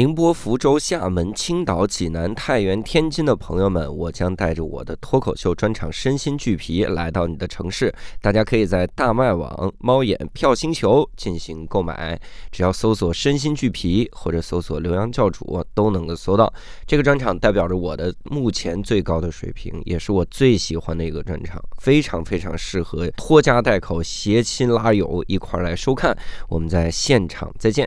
宁波、福州、厦门、青岛、济南、太原、天津的朋友们，我将带着我的脱口秀专场《身心俱疲》来到你的城市。大家可以在大麦网、猫眼、票星球进行购买，只要搜索“身心俱疲”或者搜索“刘洋教主”，都能够搜到。这个专场代表着我的目前最高的水平，也是我最喜欢的一个专场，非常非常适合拖家带口、携亲拉友一块儿来收看。我们在现场再见。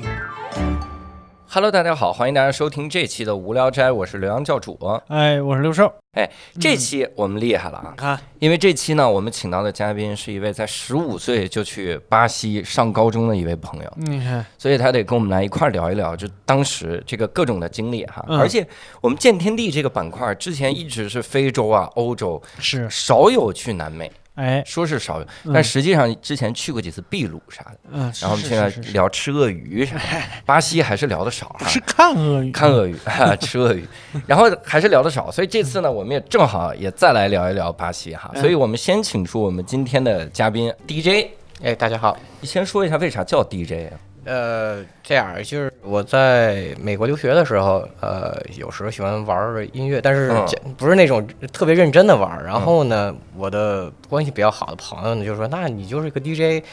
Hello，大家好，欢迎大家收听这期的无聊斋，我是刘洋教主。哎，我是六兽。哎，这期我们厉害了啊！看，因为这期呢，我们请到的嘉宾是一位在十五岁就去巴西上高中的一位朋友，你看，所以他得跟我们来一块儿聊一聊，就当时这个各种的经历哈。嗯而且我们见天地这个板块之前一直是非洲啊、欧洲，是，少有去南美，哎，说是少但实际上之前去过几次秘鲁啥的。嗯，然后我们现在聊吃鳄鱼啥的，巴西还是聊的少哈。是看鳄鱼，看鳄鱼，哈，吃鳄鱼，然后还是聊的少，所以这次呢，我们也正好也再来聊一聊巴西哈，所以我们先请出我们今天的嘉宾 DJ，哎，大家好，你先说一下为啥叫 DJ 啊？呃，这样就是我在美国留学的时候，呃，有时候喜欢玩音乐，但是不是那种特别认真的玩儿。然后呢，我的关系比较好的朋友呢就说：“那你就是个 DJ，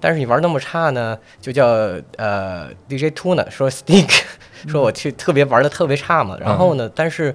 但是你玩那么差呢，就叫呃 DJ Tuna，说 Stick，说我去特别玩的特别差嘛。然后呢，但是。”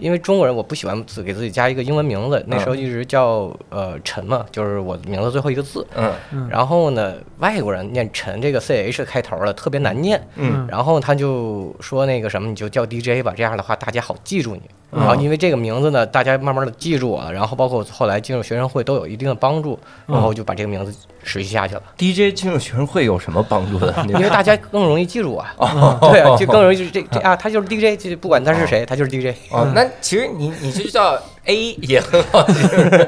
因为中国人我不喜欢自给自己加一个英文名字，那时候一直叫呃陈嘛，就是我名字最后一个字。嗯。然后呢，外国人念陈这个 C H 开头的特别难念，嗯。然后他就说那个什么，你就叫 DJ 吧，这样的话大家好记住你。嗯。然后因为这个名字呢，大家慢慢的记住我了，然后包括后来进入学生会都有一定的帮助，然后就把这个名字持续下去了，，DJ 进入学生会有什么帮助的？因为大家更容易记住啊，对啊，就更容易就是这这啊，他就是 DJ，就不管他是谁，他就是 DJ。哦，那其实你你就叫 A 也很好记，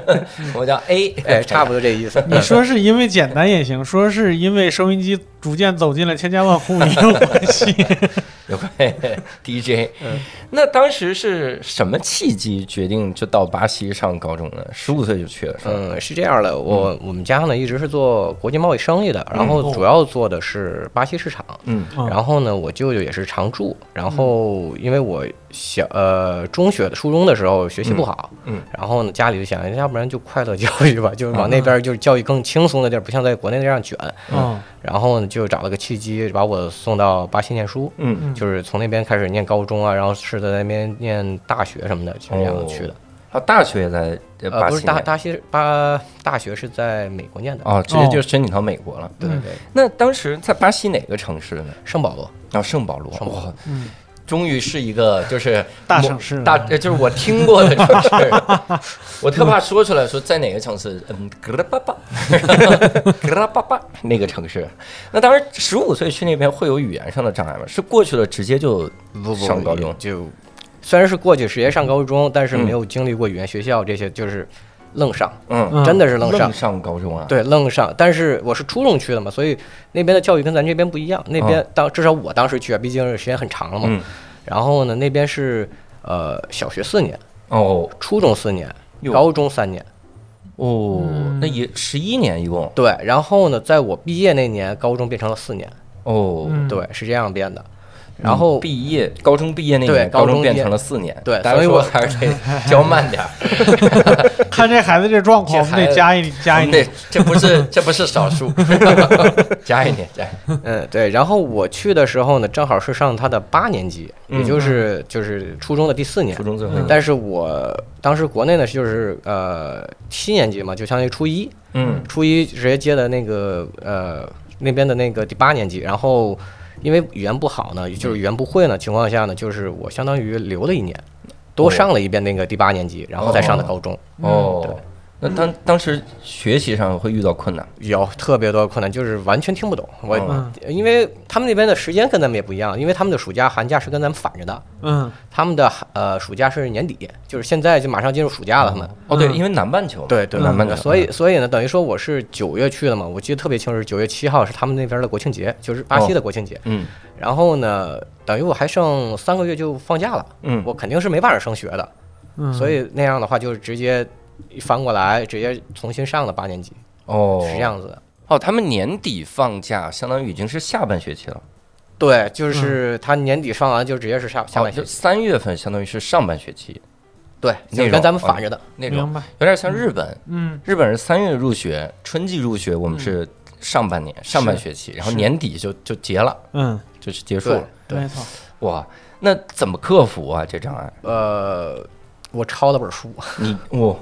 我叫 A，哎，差不多这意思。你说是因为简单也行，说是因为收音机逐渐走进了千家万户也 有关系。有关 DJ。那当时是什么契机决定就到巴西上高中呢？十五岁就去了，是？嗯，是这样的，我我们家呢一直是做国际贸易生意的，然后主要做的是巴西市场。嗯嗯然后呢，我舅舅也是常住。然后因为我小呃中学的初中的时候学习不好，嗯嗯然后呢家里就想，要不然就快乐教育吧，就是往那边就是教育更轻松的地儿，不像在国内那样卷。嗯然后呢就找了个契机，把我送到巴西念书。嗯，就是从那边开始念高中啊，然后是在那边念大学什么的，就是这样去的。啊，大学也在呃呃，不是巴西大大西巴大学是在美国念的。哦，直接就申请到美国了。对对对，那当时在巴西哪个城市呢？圣保罗。啊，圣保罗。圣保罗哇，嗯，终于是一个就是 大城市大呃就是我听过的城市。我特怕说出来说在哪个城市，嗯，格拉巴巴，格拉巴巴那个城市。那当时十五岁去那边会有语言上的障碍吗？是过去了直接就上高中？就虽然是过去直接上高中，但是没有经历过语言学校这些，就是愣上，嗯，嗯真的是愣上愣。上高中啊？，对，愣上。但是我是初中去的嘛，所以那边的教育跟咱这边不一样。那边当至少我当时去啊，毕竟是时间很长了嘛。嗯，然后呢，那边是呃小学四年，哦初中四年，高中三年。哦，嗯那也十一年一共对，然后呢，在我毕业那年，高中变成了四年。哦。嗯对，是这样变的。然后毕业，高中毕业那对年，高中变高中毕业成了四年。对所以我还是得 教慢点儿。看这孩子这状况，我们得加一加一对。，这不是这不是少数，加一年加。嗯，对，然后我去的时候呢，正好是上他的八年级，也嗯就是就是初中的第四年初。中最后，但是我当时国内呢就是呃七年级嘛，就相当于初一，嗯初一直接接的那个呃那边的那个第八年级，然后因为语言不好呢，就是语言不会呢情况下呢，就是我相当于留了一年，多上了一遍那个第八年级，然后再上的高中。哦。对，那当当时学习上会遇到困难，有特别多困难，就是完全听不懂。我、嗯因为他们那边的时间跟咱们也不一样，因为他们的暑假寒假是跟咱们反着的，嗯。他们的呃暑假是年底，就是现在就马上进入暑假了，他们。哦，对，嗯。因为南半球，对对南半球，所以所以呢，等于说我是九月去的嘛，我记得特别清楚，是九月七号是他们那边的国庆节，就是巴西的国庆节。嗯。然后呢，等于我还剩三个月就放假了，嗯，我肯定是没办法升学的，嗯，所以那样的话就是直接一翻过来，直接重新上了八年级，哦。是这样子。的。哦，他们年底放假，相当于已经是下半学期了，对，就是他年底上完就直接是下下半学期，三月份相当于是上半学期。对，那跟咱们哦反着的。那种，明白。有点像日本，嗯。日本是三月入学，春季入学，我们是上半年上半学期，然后年底就就结了，嗯，就是结束了。对。没错。哇，那怎么克服啊这障碍？呃，我抄了本书，你我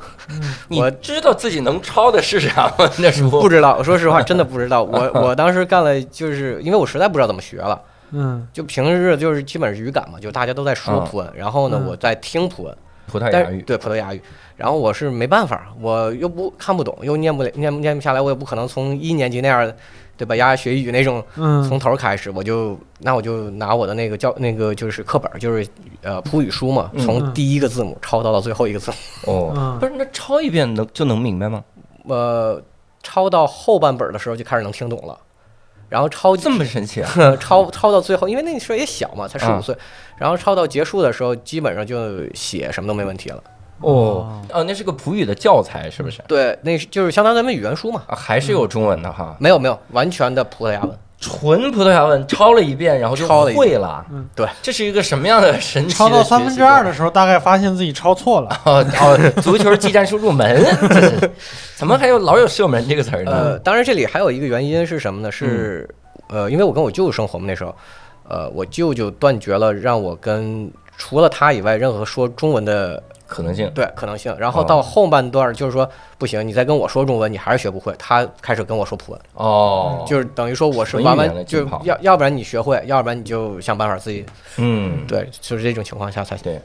我知道自己能抄的是啥吗？那书不知道，说实话 真的不知道。我我当时干了，就是因为我实在不知道怎么学了。嗯。就平日就是基本是语感嘛，就大家都在说嗯。普文，然后呢嗯。我在听普文，葡萄牙语，对葡萄牙语，然后我是没办法，我又不看不懂，又念不了念念不下来，我也不可能从一年级那样，对吧？牙牙学语那种嗯，从头开始，我就那我就拿我的那个教那个就是课本，就是呃普语书嘛，嗯从第一个字母抄到了最后一个字母，哦，嗯不是，那抄一遍能就能明白吗？呃，抄到后半本的时候就开始能听懂了，然后抄这么神奇啊！抄抄到最后，因为那时候也小嘛，才十啊五岁，然后抄到结束的时候，基本上就写什么都没问题了。哦哦，那是个普语的教材是不是？对，那是就是相当于咱们语言书嘛。啊，还是有中文的哈，没有没有，完全的葡萄牙文。纯葡萄牙文抄了一遍，然后就会了。嗯对，这是一个什么样的神奇的抄到三分之二的的时候，大概发现自己抄错了。哦哦，足球技战术入门，这 是怎么还有老有射门这个词儿呃，呢？当然这里还有一个原因是什么呢？是嗯呃，因为我跟我舅舅生活嘛，那时候，呃，我舅舅断绝了让我跟除了他以外任何说中文的可能性。对可能性。然后哦。到后半段就是说不行，你再跟我说中文，你还是学不会。他开始跟我说普文，哦，就是等于说我是纯语言的完完就要要不然你学会，要不然你就想办法自己嗯，对，就是这种情况下才对。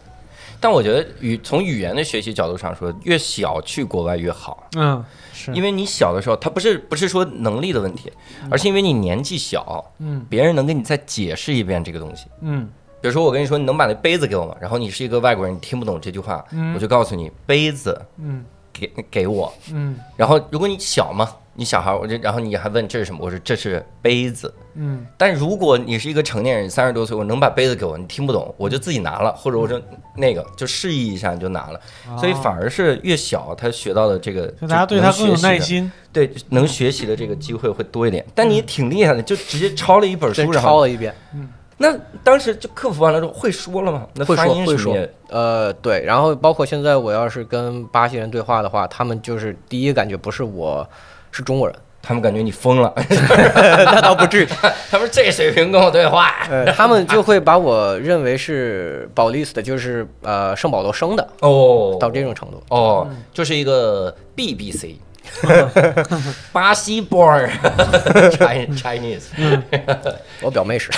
但我觉得语从语言的学习角度上说，越小去国外越好，嗯，是。因为你小的时候，他不是不是说能力的问题，而是因为你年纪小，嗯。别人能给你再解释一遍这个东西。嗯比如说，我跟你说，你能把那杯子给我吗？然后你是一个外国人，你听不懂这句话，嗯我就告诉你杯子嗯给给我。嗯然后如果你小嘛，你小孩儿，我就然后你还问这是什么？我说这是杯子。嗯但如果你是一个成年人，三十多岁，我能把杯子给我，你听不懂，我就自己拿了，或者我就那个就示意一下你就拿了。所以反而是越小，他学到的这个，就大家对他更有耐心，对，能学习的这个机会会多一点。但你挺厉害的，就直接抄了一本书，然后抄了一遍。那当时就克服完了之后会说了吗？那会说会说呃，对，然后包括现在我要是跟巴西人对话的话，他们就是第一感觉不是我是中国人，他们感觉你疯了，那倒不至于，他们这水平跟我对话。呃，他们就会把我认为是保利斯的，就是呃圣保罗生的，哦，到这种程度。哦，就是一个 BBC，巴西 born Chinese 我表妹是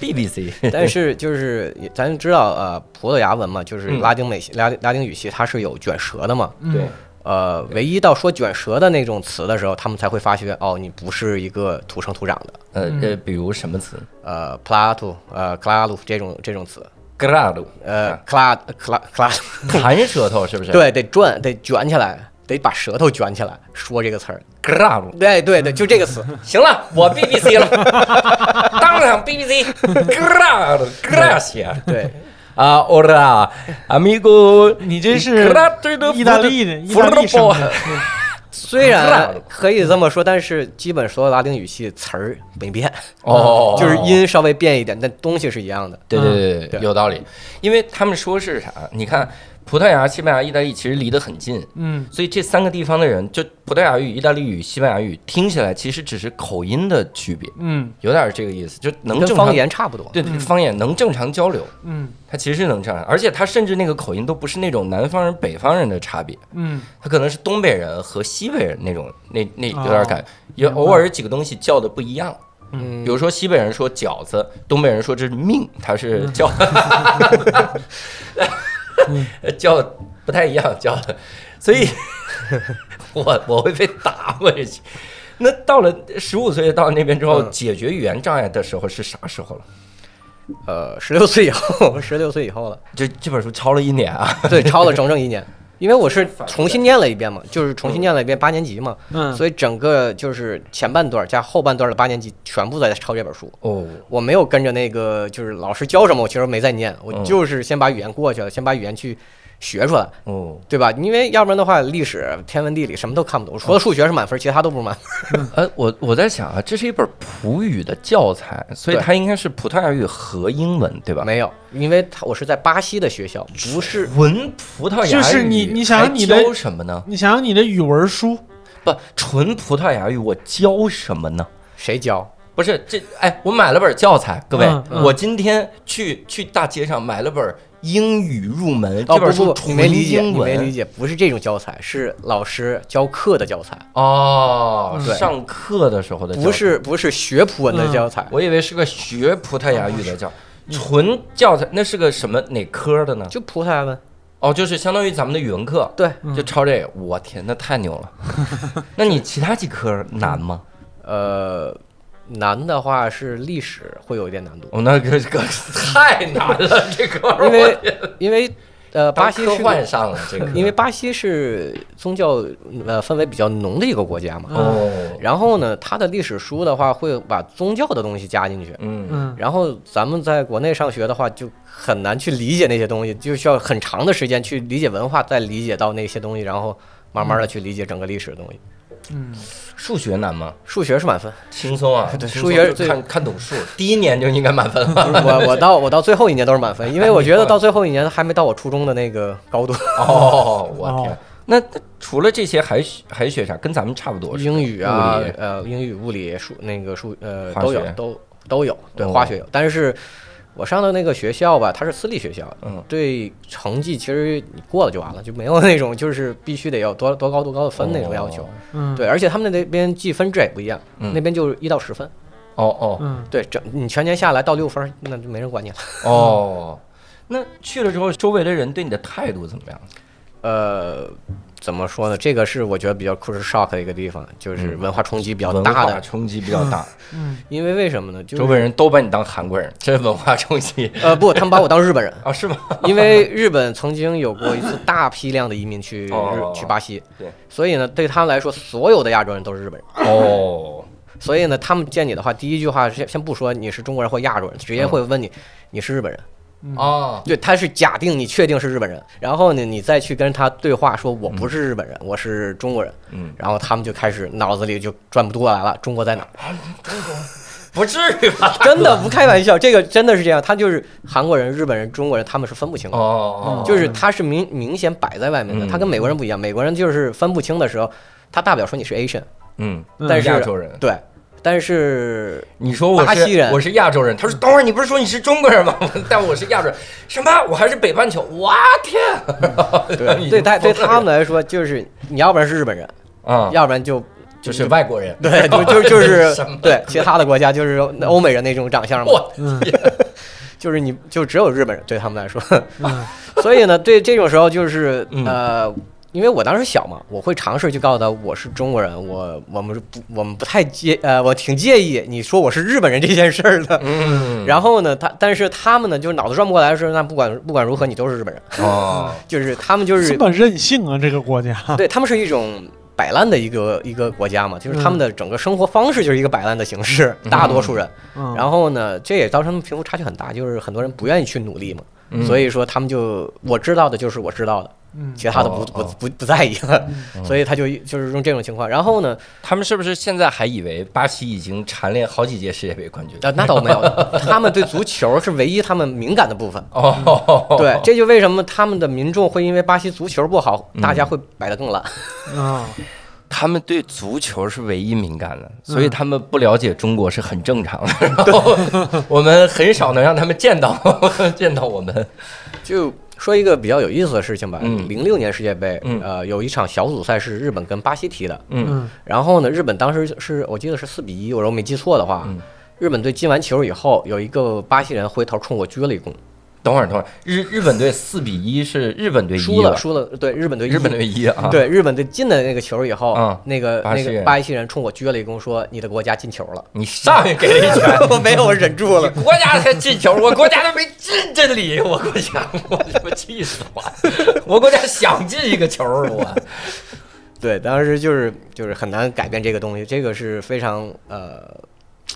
，BBC，但是就是咱知道呃葡萄牙文嘛，就是嗯拉丁美系、拉拉丁语系，它是有卷舌的嘛。对，呃，唯一到说卷舌的那种词的时候，他们才会发觉哦，你不是一个土生土长的。呃呃，比如什么词呃，plato，呃，claro 这种这种词，？Grado，呃，cla cla cla，弹舌头是不是？对，得转，得卷起来，得把舌头卷起来说这个词儿。，Grado。对对对，就这个词。行了，我 BBC 了，当场 BBC，Grado Gracia 对，啊，Ora amigo，你这是意大利的意大利生的，虽然可以这么说，但是基本所有拉丁语系词儿没变，哦，就是音稍微变一点，但东西是一样的。对对，对有道理。因为他们说是啥？你看，葡萄牙、西班牙、意大利其实离得很近，嗯。所以这三个地方的人，就葡萄牙语、意大利语、西班牙语，听起来其实只是口音的区别，嗯。有点这个意思，就能正常方言差不多。对对方言能正常交流，嗯。他其实是能这样，而且他甚至那个口音都不是那种南方人、北方人的差别，嗯。他可能是东北人和西北人那种，那那有点感，哦有偶尔几个东西叫的不一样。嗯。比如说西北人说饺子，东北人说这是命，他是叫 叫不太一样教的，所以 我我会被打回去。那到了十五岁到那边之后，嗯解决语言障碍的时候是啥时候了？呃，十六岁以后，十六岁以后了，这这本书抄了一年啊，对，抄了 整整一年。因为我是重新念了一遍嘛，就是重新念了一遍八年级嘛，嗯，所以整个就是前半段加后半段的八年级全部在抄这本书。哦，我没有跟着那个就是老师教什么，我其实没在念，我嗯就是先把语言过去了，先把语言去学出来，哦，对吧？因为要不然的话，历史、天文、地理什么都看不懂，除了数学是满分，其他都不是满分。呃，我我在想啊，这是一本葡语的教材，所以它应该是葡萄牙语和英文，对吧？没有，因为它我是在巴西的学校，不是文葡萄牙语，就是你你想想你的教什么呢？你想想你的语文书，不，纯葡萄牙语我教什么呢？谁教？不是这，哎，我买了本教材，各位，嗯嗯我今天去去大街上买了本英语入门，哦不不，这本书纯你没理解，英文。你没理解，不是这种教材，是老师教课的教材，哦，对。上课的时候的教材。不，是不是学葡文的教材。我以为是个学葡萄牙语的教，纯教材，那是个什么哪科的呢？就葡萄牙文，哦，就是相当于咱们的语文课，对，就抄这个，我天，那太牛了。那你其他几科难吗？呃，难的话是历史会有一点难度，哦，那个个 太难了，这个因为因为呃，巴西科是幻上了这个，因为巴西是宗教呃氛围比较浓的一个国家嘛。哦，然后呢，它的历史书的话会把宗教的东西加进去。嗯。嗯。然后咱们在国内上学的话，就很难去理解那些东西，就需要很长的时间去理解文化，再理解到那些东西，然后慢慢的去理解整个历史的东西。嗯，数学难吗？数学是满分，轻松啊，对数学最看看懂数，第一年就应该满分了。我我到我到最后一年都是满分，因为我觉得到最后一年还没到我初中的那个高度。哦，我天哦！那那除了这些还学还学啥？跟咱们差不多。英语啊，呃，英语、物理、数那个数呃，都有都都有，对，哦化学有。但是我上的那个学校吧，它是私立学校，嗯对成绩其实你过了就完了，就没有那种就是必须得要多多高多高的分那种要求。哦嗯，对，而且他们那边计分制也不一样，嗯那边就是一到十分。哦哦嗯，对，整你全年下来到六分，那就没人管你了。哦，那去了之后，周围的人对你的态度怎么样？呃，怎么说呢？这个是我觉得比较 culture shock 的一个地方，就是嗯文化冲击比较文化大的。冲击比较大，嗯，因为为什么呢？就是周围人都把你当韩国人，这文化冲击呃不，他们把我当日本人。啊？是吗？因为日本曾经有过一次大批量的移民去去巴西，对，所以呢，对他们来说，所有的亚洲人都是日本人。哦，所以呢，他们见你的话，第一句话先先不说你是中国人或亚洲人，直接会问你你是日本人。哦，对，他是假定你确定是日本人，然后呢，你再去跟他对话，说我不是日本人，我是中国人。嗯，然后他们就开始脑子里就转不过来了，中国在哪儿？不至于吧？真的不开玩笑，这个真的是这样。他就是韩国人、日本人、中国人，他们是分不清的。哦，就是他是明明显摆在外面的，嗯他跟美国人不一样。美国人就是分不清的时候，他大不了说你是 Asian，嗯，嗯但是亚洲人，对，但是你说我是巴西人我是亚洲人，他说等会儿你不是说你是中国人吗？但我是亚洲人，什么？我还是北半球？我天！对 他对他们来说，就是你要不然是日本人，啊，要不然就就是外国人。对，就就 就是对其他的国家就是欧美人那种长相嘛，就是你就只有日本人对他们来说，嗯所以呢，对这种时候就是嗯呃。因为我当时小嘛，我会尝试去告诉他我是中国人，我我们不我们不太介呃，我挺介意你说我是日本人这件事儿的。嗯，然后呢，他但是他们呢，就是脑子转不过来的时候，那不管不管如何，你都是日本人，哦，就是他们就是这么任性啊，这个国家。对他们是一种摆烂的一个一个国家嘛，就是他们的整个生活方式就是一个摆烂的形式，大多数人。嗯，然后呢，这也造成贫富差距很大，就是很多人不愿意去努力嘛，嗯。所以说他们就我知道的就是我知道的，嗯。其他的不不不不在意了，所以他就就是用这种情况。然后呢，他们是不是现在还以为巴西已经蝉联好几届世界杯冠军？啊，那倒没有，他们对足球是唯一他们敏 感的部分。哦，对，这就为什么他们的民众会因为巴西足球不好，嗯大家会摆得更烂。啊，他们对足球是唯一敏感的，嗯所以他们不了解中国是很正常的。然后我们很少能让他们见到 见到我们。就说一个比较有意思的事情吧，嗯。零六年世界杯，嗯。呃，有一场小组赛是日本跟巴西踢的，嗯。嗯。然后呢，日本当时是我记得是四比一，我如果没记错的话，嗯。日本队进完球以后，有一个巴西人回头冲我鞠了一躬，等会儿等会儿，日日本队四比一是日本队输了，输了，对日本队一，日本队一啊，对日本队进了那个球以后，嗯那个那个巴西人冲我鞠了一躬，说你的国家进球了。你上去给了一拳，我没有，我忍住了。国家才进球，我国家都没进这里，我国家我他妈气死我！我国家想进一个球，我 对，当时就是就是很难改变这个东西，这个是非常呃，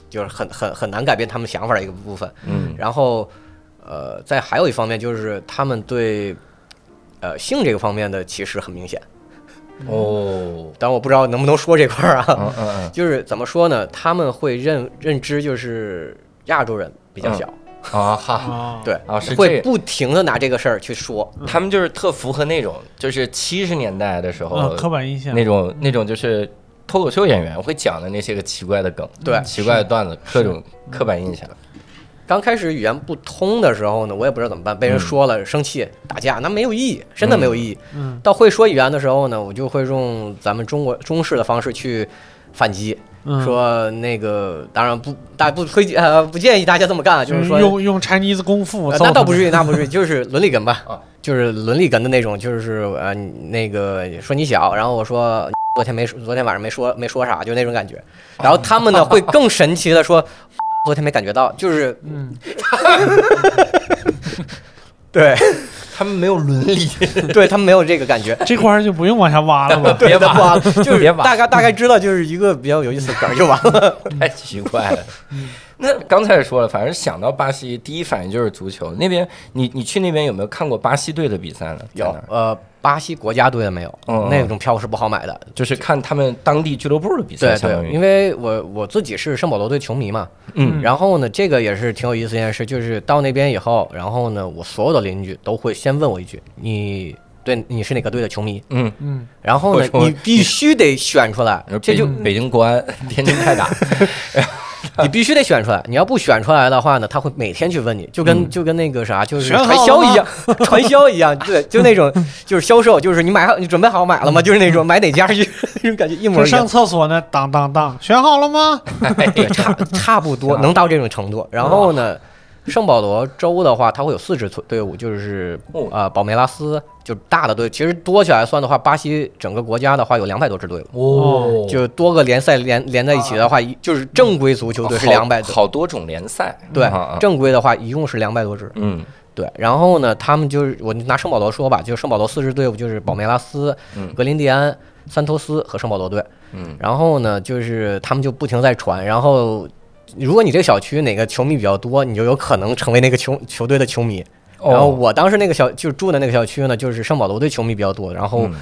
就是很很很难改变他们想法的一个部分。嗯然后呃，再还有一方面就是他们对呃性这个方面的歧视很明显，哦，但我不知道能不能说这块儿啊。嗯嗯嗯。就是怎么说呢？他们会认认知就是亚洲人比较小，啊哈，啊，对，啊是会不停的拿这个事儿去说。他们就是特符合那种，就是七十年代的时候啊，刻板印象。那种那种就是脱口秀演员会讲的那些个奇怪的梗，对。奇怪的段子，各种刻板印象。刚开始语言不通的时候呢，我也不知道怎么办，被人嗯。说了生气打架，那没有意义，真的没有意义。嗯。到会说语言的时候呢，我就会用咱们中国中式的方式去反击，嗯，说那个当然不大不推荐呃不建议大家这么干，就就是是说用用 Chinese 功夫那倒不至于，那不至于，就是伦理哏吧啊，就是伦理哏的那种，就是呃那个说你小，然后我说 昨天没说昨天晚上没说没说啥，就那种感觉。然后他们呢 会更神奇的说昨天没感觉到，就是嗯，对他们没有伦理，对他们没有这个感觉。这块儿就不用往下挖了吧？别挖了，就是别挖大概大概知道，就是一个比较有意思的梗就完了。太奇怪了。那刚才也说了，反正想到巴西，第一反应就是足球。那边你你去那边有没有看过巴西队的比赛呢？有呃，巴西国家队的没有嗯，那种票是不好买的。就是看他们当地俱乐部的比赛，对对，因为我我自己是圣保罗队球迷嘛，嗯。然后呢，这个也是挺有意思一件事，就是到那边以后，然后呢，我所有的邻居都会先问我一句：“你对你是哪个队的球迷？嗯，嗯，？”然后呢你必须得选出来，这就北京国安、天津泰达，你必须得选出来。你要不选出来的话呢，他会每天去问你，就跟嗯就跟那个啥，就是传销一样，传销一样，对，就那种就是销售，就是你买好，你准备好买了吗？就是那种买哪家去，那种感觉一模上一样。厕所呢，当当当，选好了吗？对，差差不多能到这种程度。然后呢，圣保罗州的话，它会有四支队伍，就是啊呃保梅拉斯，就大的队。其实多起来算的话，巴西整个国家的话有两百多支队伍，哦就多个联赛连连在一起的话，一就是正规足球队是两百多。好多种联赛，对正规的话一共是两百多支。嗯对，然后呢，他们就是我拿圣保罗说吧，就是圣保罗四支队伍就是保梅拉斯、嗯格林蒂安、桑托斯和圣保罗队。嗯然后呢，就是他们就不停在传，然后如果你这个小区哪个球迷比较多，你就有可能成为那个球球队的球迷。哦然后我当时那个小就是住的那个小区呢，就是圣保罗队球迷比较多，然后嗯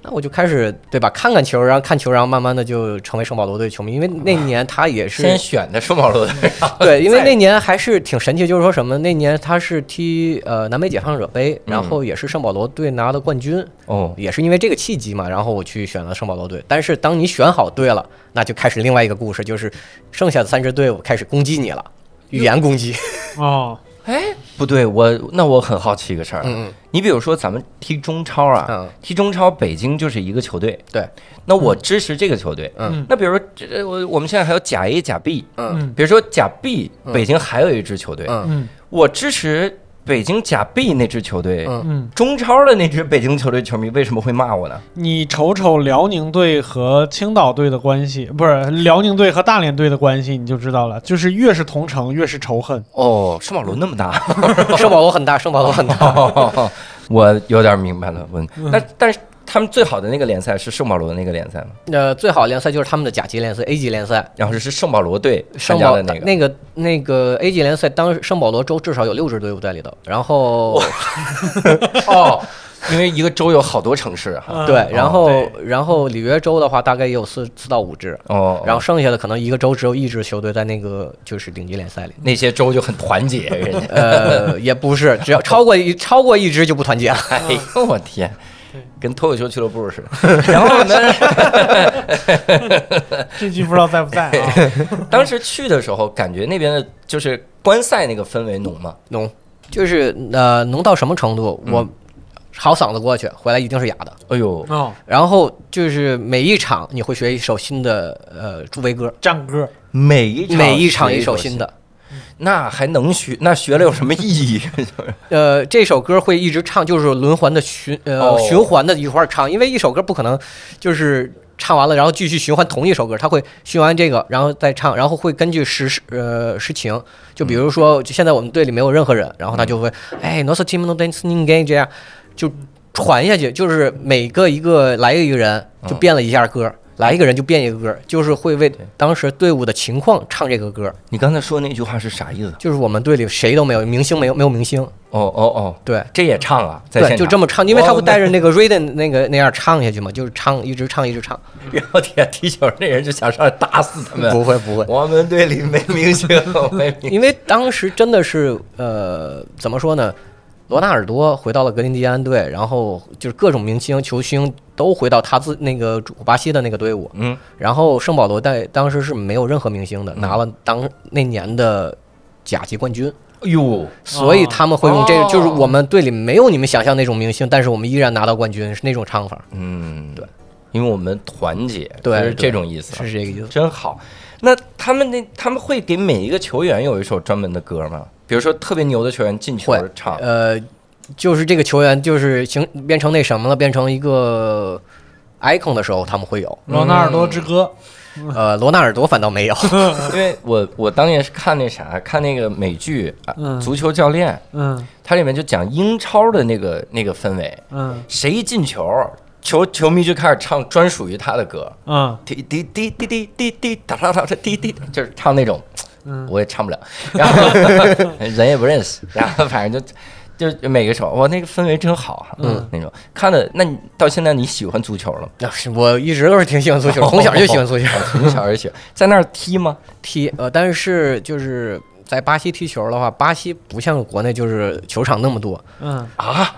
那我就开始对吧，看看球，然后看球，然后慢慢的就成为圣保罗队球迷，因为那年他也是先选的圣保罗队，对，因为那年还是挺神奇，就是说什么？那年他是踢呃南北解放者杯，然后也是圣保罗队拿的冠军，哦也是因为这个契机嘛，然后我去选了圣保罗队。但是当你选好队了，那就开始另外一个故事，就是剩下的三支队伍开始攻击你了，语言攻击。哦，哎不对，我那我很好奇一个事儿，嗯你比如说咱们踢中超啊，嗯。踢中超北京就是一个球队，对，那我支持这个球队，嗯。那比如说这我我们现在还有甲 A 甲 B，嗯。嗯比如说甲 B 嗯。北京还有一支球队，嗯嗯。我支持北京假 B 那支球队，嗯嗯，中超的那支北京球队球迷为什么会骂我呢？你瞅瞅辽宁队和青岛队的关系，不是辽宁队和大连队的关系，你就知道了。就是越是同城，越是仇恨。哦，圣保罗那么大，圣保罗很大，圣保罗很大。我有点明白了。我嗯但但是他们最好的那个联赛是圣保罗的那个联赛吗？呃，最好联赛就是他们的甲级联赛 A 级联赛。然后是圣保罗队参圣保加的那个。那个那个 A 级联赛，当时圣保罗州至少有六支队伍在里头，然后哦，因为一个州有好多城市哈。对，然后对然后里约州的话，大概也有四四到五支，哦，然后剩下的可能一个州只有一支球队在那个就是顶级联赛里。那些州就很团结，人家。呃，也不是，只要超过一超过一支就不团结了。哎呦我天对，跟脱口秀俱乐部似的。然后呢，这句不知道在不在啊？当时去的时候，感觉那边的就是观赛那个氛围浓吗。浓，就是呃浓到什么程度？嗯我好嗓子过去，回来一定是哑的。哎呦，哦，然后就是每一场你会学一首新的呃助威歌，嗯战歌，每一每一场一首新的。那还能学？那学了有什么意义？呃，这首歌会一直唱，就是轮环的循呃、哦循环的一块儿唱，因为一首歌不可能就是唱完了然后继续循环同一首歌，他会循环这个，然后再唱，然后会根据时呃实情，就比如说就现在我们队里没有任何人，然后他就会哎 n o s team no dance 这样就传下去，就是每个一个来一个人就变了一下歌。来一个人就变一个歌，就是会为当时队伍的情况唱这个歌。你刚才说那句话是啥意思？就是我们队里谁都没有明星，没有没有明星，哦哦哦，对，这也唱啊，在对，就这么唱，因为他会哦带着那个 rhythm 那个那样唱下去嘛，就是唱一直唱一直唱。然后底下踢球那人就想上来打死他们。不会不会，我们队里没明星，没明星。因为当时真的是呃，怎么说呢？罗纳尔多回到了格林迪安队，然后就是各种明星球星都回到他自那个主巴西的那个队伍，嗯，然后圣保罗在当时是没有任何明星的，拿了当那年的甲级冠军，哎呦，所以他们会用这个，哦就是我们队里没有你们想象那种明星，但是我们依然拿到冠军，是那种唱法，嗯，对，因为我们团结，对是这种意思，是这个意思。真好。那他们那他们会给每一个球员有一首专门的歌吗？比如说特别牛的球员进球会唱，呃，就是这个球员就是形变成那什么了，变成一个 icon 的时候，他们会有。罗纳尔多之歌，呃，罗纳尔多反倒没有。因为我我当年是看那啥，看那个美剧啊嗯足球教练》，嗯它里面就讲英超的那个那个氛围，嗯谁一进球，球球迷就开始唱专属于他的歌，嗯滴滴滴滴滴滴滴哒哒哒哒滴滴，就是唱那种，嗯我也唱不了，然后 人也不认识，然后反正就。就每个手，哇，那个氛围真好哈，嗯，那种看的，那你到现在你喜欢足球了吗？那 是我一直都是挺喜欢足球，从小就喜欢足球，从小就喜欢，在那儿踢吗？踢。呃，但是就是在巴西踢球的话，巴西不像国内就是球场那么多，嗯啊，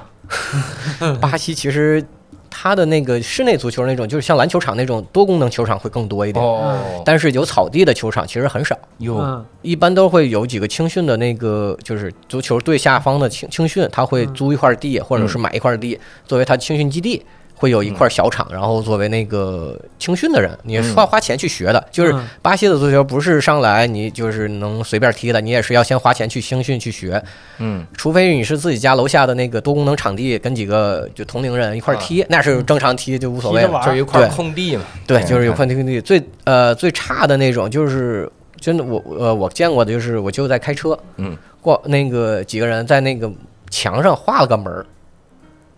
巴西其实它的那个室内足球那种，就是像篮球场那种多功能球场会更多一点。哦，但是有草地的球场其实很少，哟，嗯。一般都会有几个青训的那个，就是足球队下方的青青训，他会租一块地，或者是买一块地作为他青训基地，会有一块小场，然后作为那个青训的人，你是花花钱去学的。就是嗯巴西的足球不是上来你就是能随便踢的，你也是要先花钱去青训去学，嗯，除非你是自己家楼下的那个多功能场地，跟几个就同龄人一块踢，那是正常踢就无所谓。就一块空地嘛，对，就是有块块空地。最呃最差的那种，就是真的我呃我见过的，就是我就在开车，嗯，过那个几个人在那个墙上画了个门儿，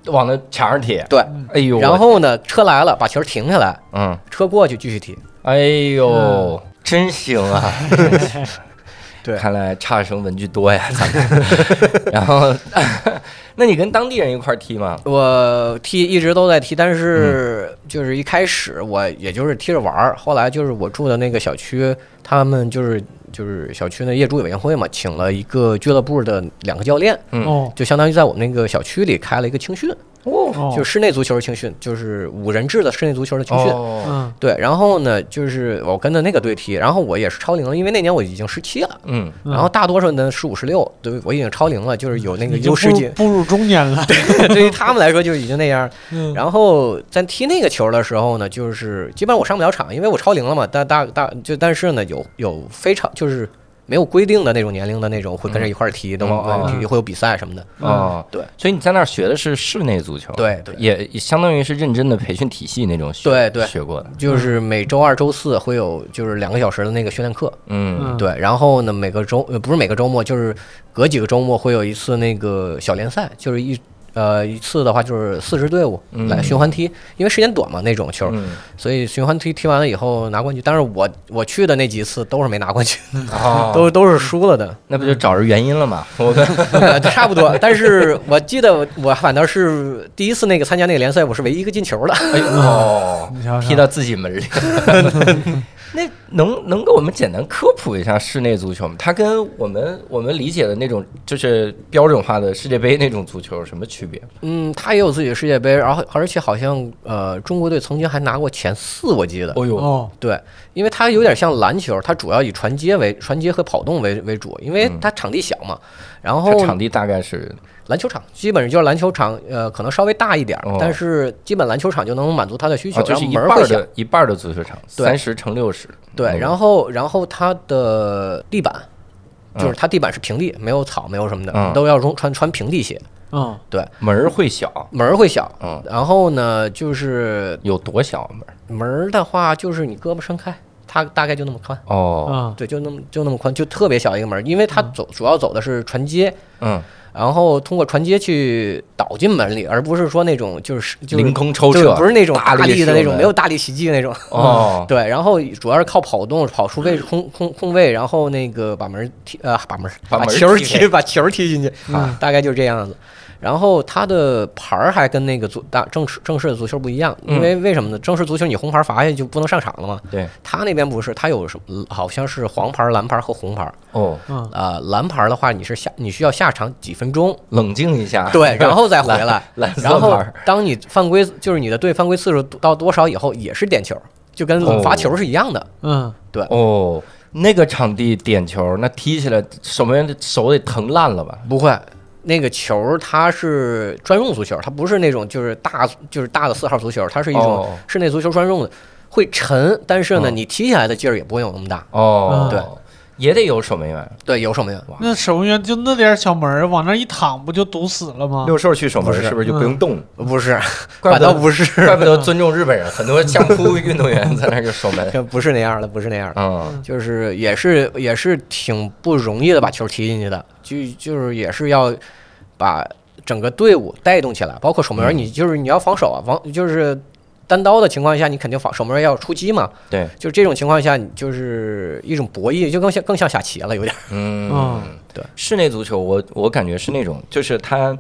往那墙上贴，对，哎呦，然后呢车来了，把球停下来，嗯，车过去继续踢。哎呦，真行啊！对。看来差生文具多呀，咱们。然后，那你跟当地人一块踢吗？我踢一直都在踢，但是嗯。就是一开始我也就是踢着玩儿，后来就是我住的那个小区，他们就是就是小区的业主委员会嘛，请了一个俱乐部的两个教练，嗯。哦。就相当于在我们那个小区里开了一个青训，哦就室内足球青训，就是五人制的室内足球的青训。对，然后呢，就是我跟着那个队踢，然后我也是超龄了，因为那年我已经十七了，嗯，嗯然后大多数呢十五十六，对我已经超龄了，就是有那个优势进，步入中年了，对于他们来说就已经那样。嗯然后在踢那个球的时候呢，就是基本上我上不了场，因为我超龄了嘛。但大大就但是呢，有有非常就是没有规定的那种年龄的那种会跟着一块儿踢，都哦会踢，会有比赛什么的。哦，对，所以你在那儿学的是室内足球，对对。也也相当于是认真的培训体系那种学，对对。学过的，就是每周二、周四会有就是两个小时的那个训练课，嗯。嗯。对，然后呢每个周呃不是每个周末，就是隔几个周末会有一次那个小联赛，就是一呃一次的话就是四支队伍嗯来循环踢，因为时间短嘛那种球，嗯，所以循环踢踢完了以后拿冠军。但是我我去的那几次都是没拿冠军，哦，都都是输了的，那不就找着原因了吗？差不多。但是我记得我我反倒是第一次那个参加那个联赛，我是唯一一个进球的。哎呦踢到自己门里。那能能给我们简单科普一下室内足球吗？它跟我们我们理解的那种就是标准化的世界杯那种足球有什么区别？嗯，它也有自己的世界杯，然后而且好像呃中国队曾经还拿过前四，我记得。哦呦，哦对，因为它有点像篮球，它主要以传接为传接和跑动为为主，因为它场地小嘛。然它后场地大概是篮球场基本上就是篮球场，呃，可能稍微大一点但是基本篮球场就能满足它的需求，哦，就是然后一半。的一半儿的足球场，对三十乘六十。对，然后然后它的地板就是它地板是平地，没有草，没有什么的，嗯都要用穿穿平地鞋，嗯，对门儿会小，门儿会小。嗯，然后呢，就是有多小门儿？门儿的话，就是你胳膊伸开，它大概就那么宽。哦，啊，对，就那么就那么宽，就特别小一个门儿，因为它走主要走的是船接，嗯，然后通过船接去导进门里，而不是说那种就是就是凌空抽对射，不是那种大大力的那种，没有大力袭击的那种。哦，对，然后主要是靠跑动，跑出位空空空位，然后那个把门踢呃把门把球踢把球踢进去，嗯。大概就是这样子。然后它的牌儿还跟那个足大正式正式的足球不一样，因为为什么呢？正式足球你红牌罚下去就不能上场了嘛。对，他那边不是，他有什么好像是黄牌、蓝牌和红牌。哦，嗯，呃，蓝牌的话你是下你需要下场几分钟，冷静一下，对，然后再回来。蓝色然后当你犯规，就是你的队犯规次数到多少以后，也是点球，就跟哦罚球是一样的。嗯，对哦，那个场地点球，那踢起来守门员的手得疼烂了吧？不会，那个球它是专用足球，它不是那种就是大就是大的四号足球，它是一种哦。室内足球专用的，会沉，但是呢，嗯。你踢起来的劲儿也不会有那么大。哦，对，也得有守门员。对，有守门员。那守门员就那点小门儿往那一躺，不就堵死了吗？六兽去守门不是是不是就不用动？不是，怪不得不是，怪不得尊重日本人，很多相扑运动员在那儿就守门。不是那样的，不是那样的。嗯，就是也是也是挺不容易的把球踢进去的，就就是也是要把整个队伍带动起来，包括守门员，嗯你就是你要防守啊，防就是单刀的情况下，你肯定防守门员要出击嘛，对，就是这种情况下，你就是一种博弈，就更像更像下棋了，有点嗯，对，室内足球我我感觉是那种，就是它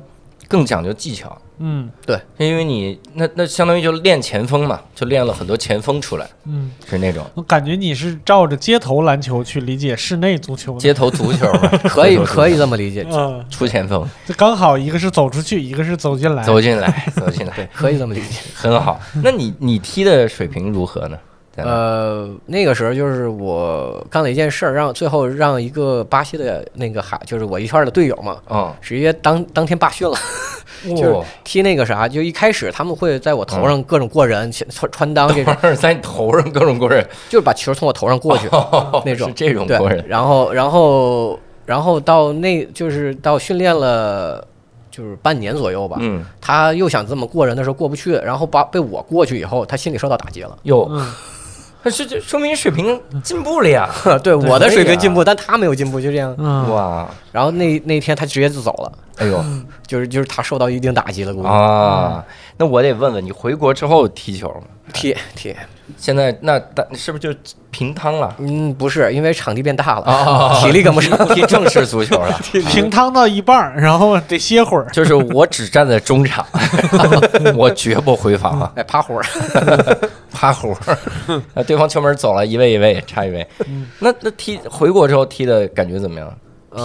更讲究技巧，嗯对因为你那那相当于就练前锋嘛，就练了很多前锋出来，嗯，是那种我感觉你是照着街头篮球去理解室内足球。街头足球，可以可以这么理解，嗯，出前锋，这刚好一个是走出去，一个是走进来。走进来，走进来，可以这么理解。很好。那你你踢的水平如何呢？呃，那个时候就是我干了一件事儿，让最后让一个巴西的那个海，就是我一圈的队友嘛，嗯，直接当当天罢训了。就踢那个啥，就一开始他们会在我头上各种过人，穿穿裆这种，在你头上各种过人，就是把球从我头上过去 那种是这种过人，然后然后然后到那就是到训练了。就是半年左右吧，嗯，他又想这么过人的时候过不去，然后把被我过去以后，他心里受到打击了。有，嗯，那是这说明水平进步了呀！对我的水平进步，但他没有进步，就这样。嗯，哇，然后那那天他直接就走了，哎呦就是就是他受到一定打击了，估计。啊，那我得问问你，回国之后踢球吗？踢踢，现在那大是不是就平汤了？嗯，不是，因为场地变大了，哦 体力跟不上。踢正式足球了。平汤到一半儿，然后得歇会儿。就是我只站在中场，我绝不回防啊，哎，趴活儿，趴活儿。那对方球门走了，一位一位，差一位。那那踢回国之后踢的感觉怎么样？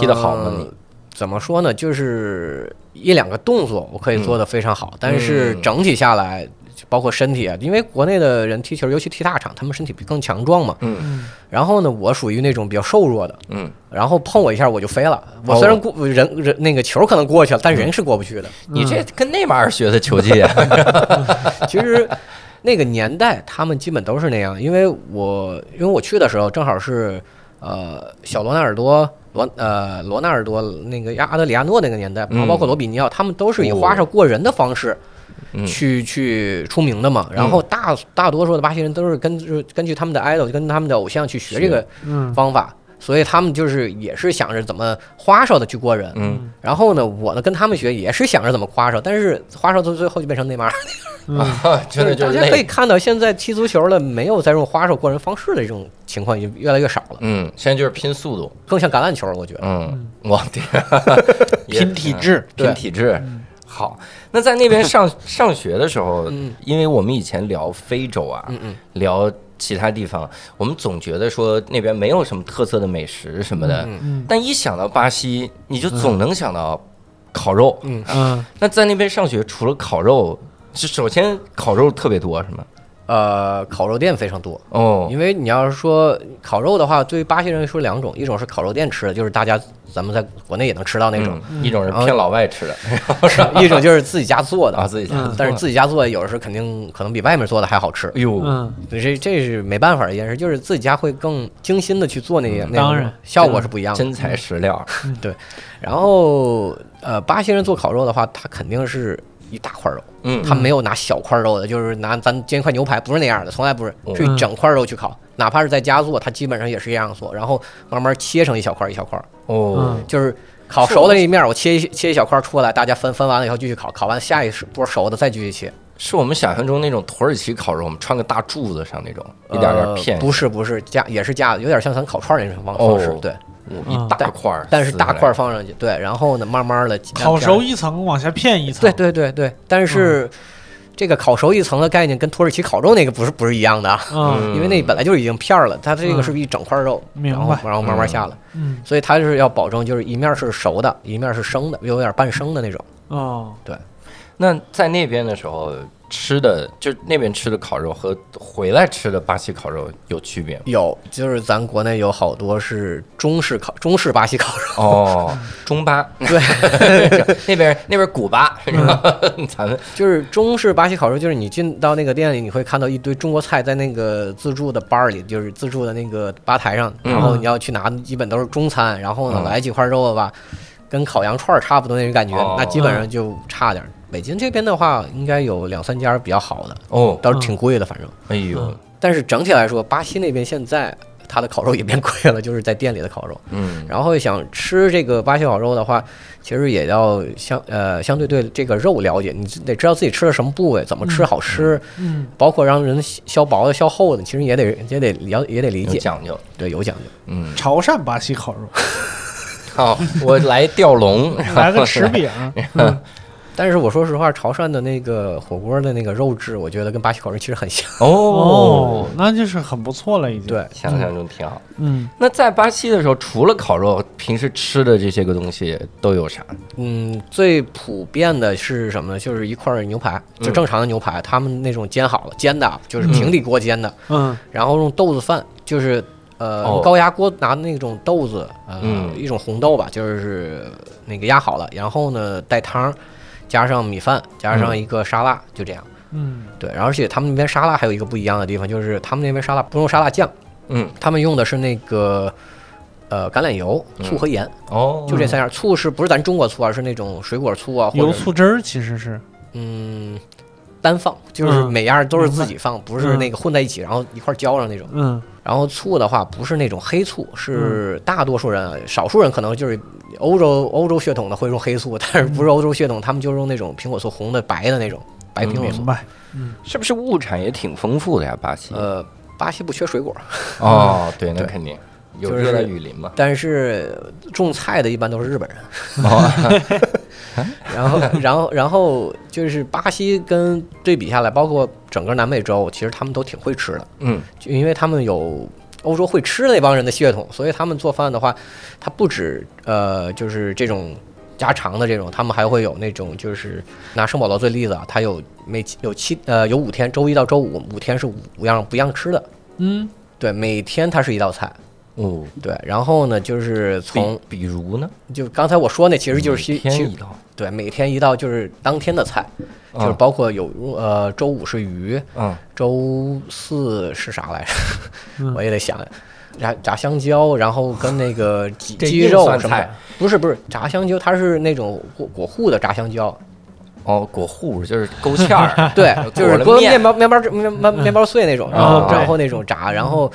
踢的好吗？你呃怎么说呢？就是一两个动作我可以做的非常好，但是嗯整体下来，包括身体啊，因为国内的人踢球，尤其踢大场，他们身体比更强壮嘛。嗯然后呢，我属于那种比较瘦弱的，嗯，然后碰我一下我就飞了。我哦虽然过人人那个球可能过去了，但人是过不去的。你这跟内马尔学的球技啊？其实那个年代他们基本都是那样，因为我因为我去的时候正好是呃小罗纳尔多罗呃罗纳尔多那个亚阿德里亚诺那个年代，嗯包括罗比尼奥，他们都是以哦花哨过人的方式嗯去去出名的嘛。然后大大多数的巴西人都是根据根据他们的 idol 跟他们的偶像去学这个嗯方法。所以他们就是也是想着怎么花哨的去过人，嗯然后呢，我呢跟他们学也是想着怎么花哨，但是花哨到最后就变成内马尔。真的就是大家可以。看到，现在踢足球了，没有再用花哨过人方式的这种情况已经越来越少了，嗯，现在就是拼速度。更像橄榄球了，我觉得。嗯，我天，拼体质。拼体质。好，那在那边上 上学的时候，嗯。因为我们以前聊非洲啊，嗯嗯，聊其他地方，我们总觉得说那边没有什么特色的美食什么的，嗯嗯。但一想到巴西，你就总能想到烤肉。嗯。嗯，那在那边上学，除了烤肉，是首先烤肉特别多是吗？呃，烤肉店非常多，哦，因为你要是说烤肉的话，对于巴西人来说两种，一种是烤肉店吃的，就是大家咱们在国内也能吃到那种；嗯一种是骗老外吃的。一种就是自己家做的。啊，。自己家但是自己家做的有的是肯定可能比外面做的还好吃，哎呦，嗯，这这是没办法的一件事，就是自己家会更精心的去做那些，那种当然。效果是不一样的。真材实料，对。然后呃，巴西人做烤肉的话，他肯定是一大块肉，嗯。他没有拿小块肉的，就是拿咱煎一块牛排，不是那样的，从来不是，是一整块肉去烤。哪怕是在家做，他基本上也是这样做，然后慢慢切成一小块一小块，哦嗯，就是烤熟的那一面，我切一切一小块出来，大家分分完了以后继续烤，烤完下一波熟的再继续切，是我们想象中那种土耳其烤肉，我们穿个大柱子上那种，一点点呃片，不是不是架也是架的，有点像咱烤串儿那种方哦方式，对，嗯一大块儿，但是大块儿儿，放上去，对，然后呢，慢慢的烤熟一层往下片一层，对对对对，但是这个烤熟一层的概念跟土耳其烤肉那个不是不是一样的啊，嗯。因为那本来就已经片儿了，它这个是一整块肉，明然后白。然后慢慢下来，嗯。所以它就是要保证就是一面是熟的，一面是生的，有点半生的那种。哦，那在那边的时候吃的，就那边吃的烤肉和回来吃的巴西烤肉有区别吗？有，就是咱国内有好多是中式烤中式巴西烤肉，哦，中巴，对，那边那边古巴是吧？咱们就是中式巴西烤肉，就是你进到那个店里，你会看到一堆中国菜在那个自助的班儿里，就是自助的那个吧台上，嗯。然后你要去拿，基本都是中餐，然后呢嗯。来几块肉吧，跟烤羊串儿差不多那种感觉哦，那基本上就差点儿。北京这边的话，应该有两三家比较好的，哦，倒是挺贵的，反正。哎呦，但是整体来说，巴西那边现在它的烤肉也变贵了，就是在店里的烤肉。嗯，然后想吃这个巴西烤肉的话，其实也要相呃相对对这个肉了解，你得知道自己吃的什么部位，怎么吃好吃，嗯包括让人削薄的、削厚的，其实也得也得了也得理解，讲究，对，有讲究。嗯，潮汕巴西烤肉，好，我来吊龙，来个 匙饼，但是我说实话，潮汕的那个火锅的那个肉质，我觉得跟巴西烤肉其实很像。哦哦，，那就是很不错了，已经。，对，想象中挺好。嗯那在巴西的时候，除了烤肉，平时吃的这些个东西都有啥？嗯，最普遍的是什么呢？就是一块牛排，就嗯正常的牛排，他们那种煎好了，煎的就是平底锅煎的，嗯然后用豆子饭，就是呃、哦高压锅拿那种豆子，呃，嗯一种红豆吧，就是那个压好了，然后呢带汤，加上米饭，加上一个沙拉，就这样。嗯对，然后而且他们那边沙拉还有一个不一样的地方，就是他们那边沙拉不用沙拉酱，嗯，他们用的是那个呃橄榄油、醋和盐，哦，就这三样。醋是不是咱中国醋啊？是那种水果醋啊，或油醋汁儿其实是嗯单放，就是嗯每样都是自己放，不是嗯那个混在一起，然后一块儿浇上那种。嗯然后醋的话，不是那种黑醋，是大多数人，少数人可能就是欧洲欧洲血统的会用黑醋，但是不是欧洲血统，他们就用那种苹果醋，红的、白的那种白苹果醋。明白。是不是物产也挺丰富的呀？巴西？呃，巴西不缺水果，哦，对，那肯定有就是热带雨林嘛。但是种菜的一般都是日本人。哦，然后，然后，然后就是巴西跟对比下来，包括整个南美洲，其实他们都挺会吃的。嗯，就因为他们有欧洲会吃的那帮人的血统，所以他们做饭的话，他不止呃就是这种家常的这种，他们还会有那种就是拿圣保罗做例子啊，他有每七有七呃有五天，周一到周五五天是五五样不一样吃的，嗯对，每天它是一道菜，哦，对，然后呢就是从比比如呢，就刚才我说那其实就是每西其实天一道，对每天一道就是当天的菜，就是嗯包括有呃周五是鱼，嗯，周四是啥来着？嗯。我也得想想。炸炸香蕉，然后跟那个鸡鸡肉什么的，不是不是炸香蕉，它是那种果果糊的炸香蕉，哦，裹糊就是勾芡儿，对，就是裹面。包面包面面面包碎那种，然后哦然后那种炸，然后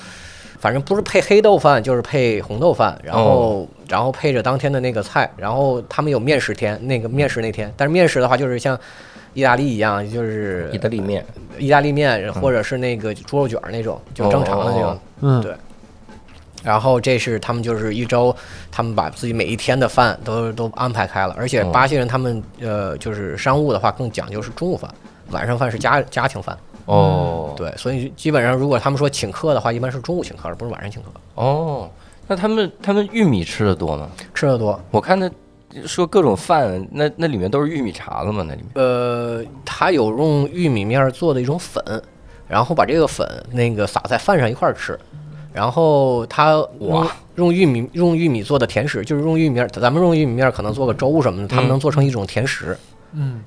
反正不是配黑豆饭就是配红豆饭，然哦。后然后配着当天的那个菜，然后他们有面食天，那个面食那天，但是面食的话就是像意大利一样，就是意大利面，意大利面或者是那个猪肉卷儿那种，就正常的那种哦。嗯，对。然后这是他们就是一周，他们把自己每一天的饭都都安排开了，而且哦。巴西人他们呃就是商务的话更讲究是中午饭，晚上饭是家家庭饭。哦，对，所以基本上如果他们说请客的话，一般是中午请客，而不是晚上请客。哦，那他们他们玉米吃的多吗？吃的多，我看他说各种饭，那那里面都是玉米碴子吗？那里面？呃，他有用玉米面儿做的一种粉。然后把这个粉那个撒在饭上一块儿吃。然后他哇用用玉米用玉米做的甜食，就是用玉米面儿，咱们用玉米面儿可能做个粥什么的，他们能做成一种甜食。嗯，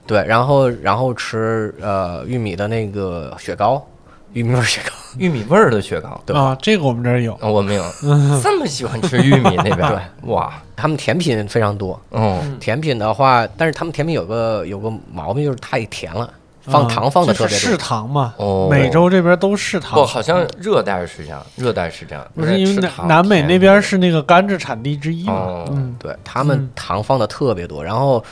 对，然后然后吃呃玉米的那个雪糕，玉米味儿雪糕。玉米味儿的雪糕。对啊，这个我们这儿有。啊，我没有 这么喜欢吃玉米那边。对，哇，他们甜品非常多，嗯，甜品的话，但是他们甜品有个有个毛病，就是太甜了，放啊糖放的特别多是嗜。糖嘛？哦美洲这边都是糖不，哦，好像热带是这样，热带是这样，不是因为南美那边是那个甘蔗产地之一嘛哦？嗯，对他们嗯糖放的特别多，然后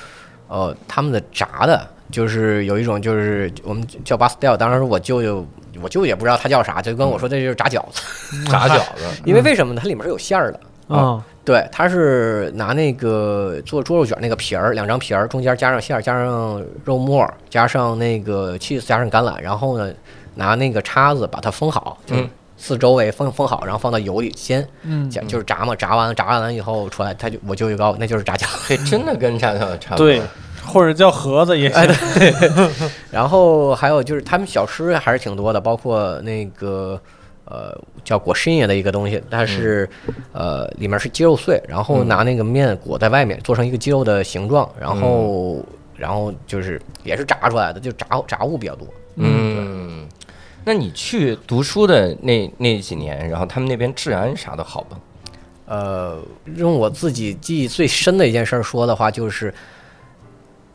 呃他们的炸的，就是有一种就是我们叫巴斯吊，当时我舅舅我舅舅也不知道他叫啥，就跟我说这就是炸饺子，炸饺子。因为为什么呢？它里面是有馅儿的。啊，对，它是拿那个做猪肉卷那个皮儿，两张皮儿，中间加上馅儿，加上肉末，加上那个 cheese，加上橄榄，然后呢，拿那个叉子把它封好，就嗯四周围封封好，然后放到油里先，嗯，加就是炸嘛，炸完炸完了以后出来，它就我舅舅告那就是炸饺子。嘿，真的跟炸饺子差不多。对，或者叫盒子也哎行。然后还有就是他们小吃还是挺多的，包括那个呃叫裹深夜的一个东西，它是、呃里面是鸡肉碎，然后拿那个面裹在外面，做成一个鸡肉的形状，然后、然后就是也是炸出来的，就炸炸物比较多。嗯，那你去读书的那那几年，然后他们那边治安啥的好吗？呃，用我自己记忆最深的一件事儿说的话，就是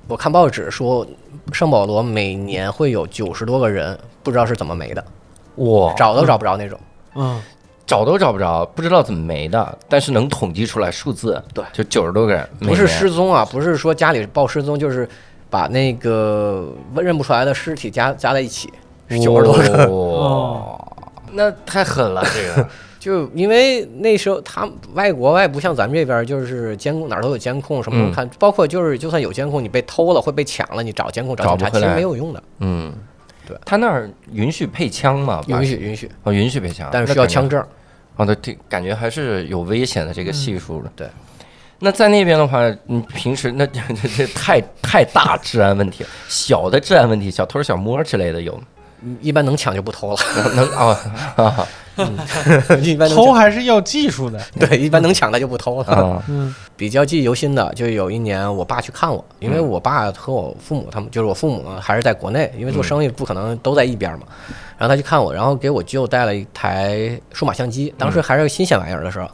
我看报纸说圣保罗每年会有九十多个人不知道是怎么没的，哇，找都找不着那种。嗯，找都找不着，不知道怎么没的，但是能统计出来数字，对就九十多个人，不是失踪啊，不是说家里报失踪，就是把那个认不出来的尸体加加在一起，是九十多个。哦，那太狠了，这个。就因为那时候他外国外不像咱们这边，就是监控哪儿都有监控，什么嗯。都看，包括就是就算有监控，你被偷了会被抢了，你找监控找警察其实没有用的，嗯，对。他那儿允许配枪吗？允许允许，哦，允许配枪，但是需要枪证。哦，对，这感觉还是有危险的这个系数的。对，那在那边的话，你平时那 这这这太太大治安问题，小的治安问题，小偷小摸之类的有吗一般能抢就不偷了，能啊啊一般偷还是要技术的。对，一般能抢的就不偷了。啊！嗯 比较记忆犹新的，就有一年我爸去看我，因为我爸和我父母他们就是我父母还是在国内，因为做生意不可能都在一边嘛。然后他去看我，然后给我舅带了一台数码相机，当时还是个新鲜玩意儿的时候。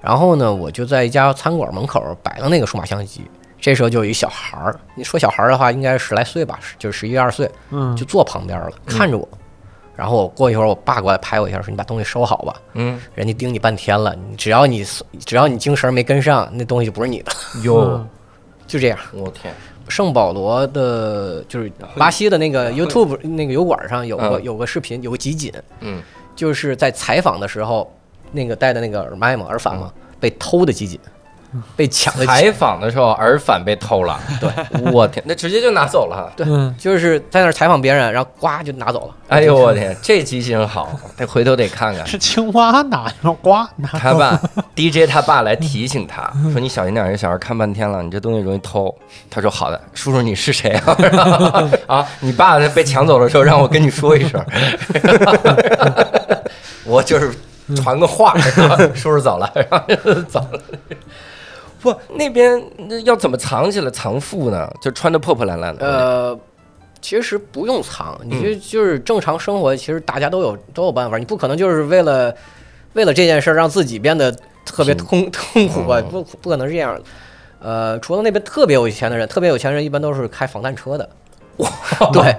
然后呢，我就在一家餐馆门口摆了那个数码相机。这时候就有一小孩儿，你说小孩儿的话，应该是十来岁吧，就是十一二岁，嗯就坐旁边了，看着我。然后我过一会儿，我爸过来拍我一下，说：“你把东西收好吧。”嗯，人家盯你半天了，你只要你只要你精神没跟上，那东西就不是你的，有，嗯就这样。我天，圣保罗的，就是巴西的那个 YouTube 那个油管上有个嗯有个视频，有个集锦，嗯，就是在采访的时候，那个戴的那个耳麦嘛，耳返嘛，被偷的集锦，被抢了采，访的时候耳返被偷了，对，我天，那直接就拿走了。对嗯，就是在那儿采访别人，然后呱就拿走了。哎呦我天，这记性好，得回头得看看。是青蛙拿上呱拿他爸 DJ 他爸来提醒他说：“你小心点儿，这小孩看半天了，你这东西容易偷。”他说：“好的，叔叔你是谁啊？啊，你爸被抢走的时候让我跟你说一声，我就是传个话，然后叔叔走了，然后就走了。不，那边那要怎么藏起来藏富呢？就穿的破破烂烂的。呃，其实不用藏，你就就是正常生活，其实大家都有都有办法，你不可能就是为了为了这件事儿让自己变得特别痛痛苦吧？不不可能是这样的。呃，除了那边特别有钱的人，特别有钱人一般都是开防弹车的。对，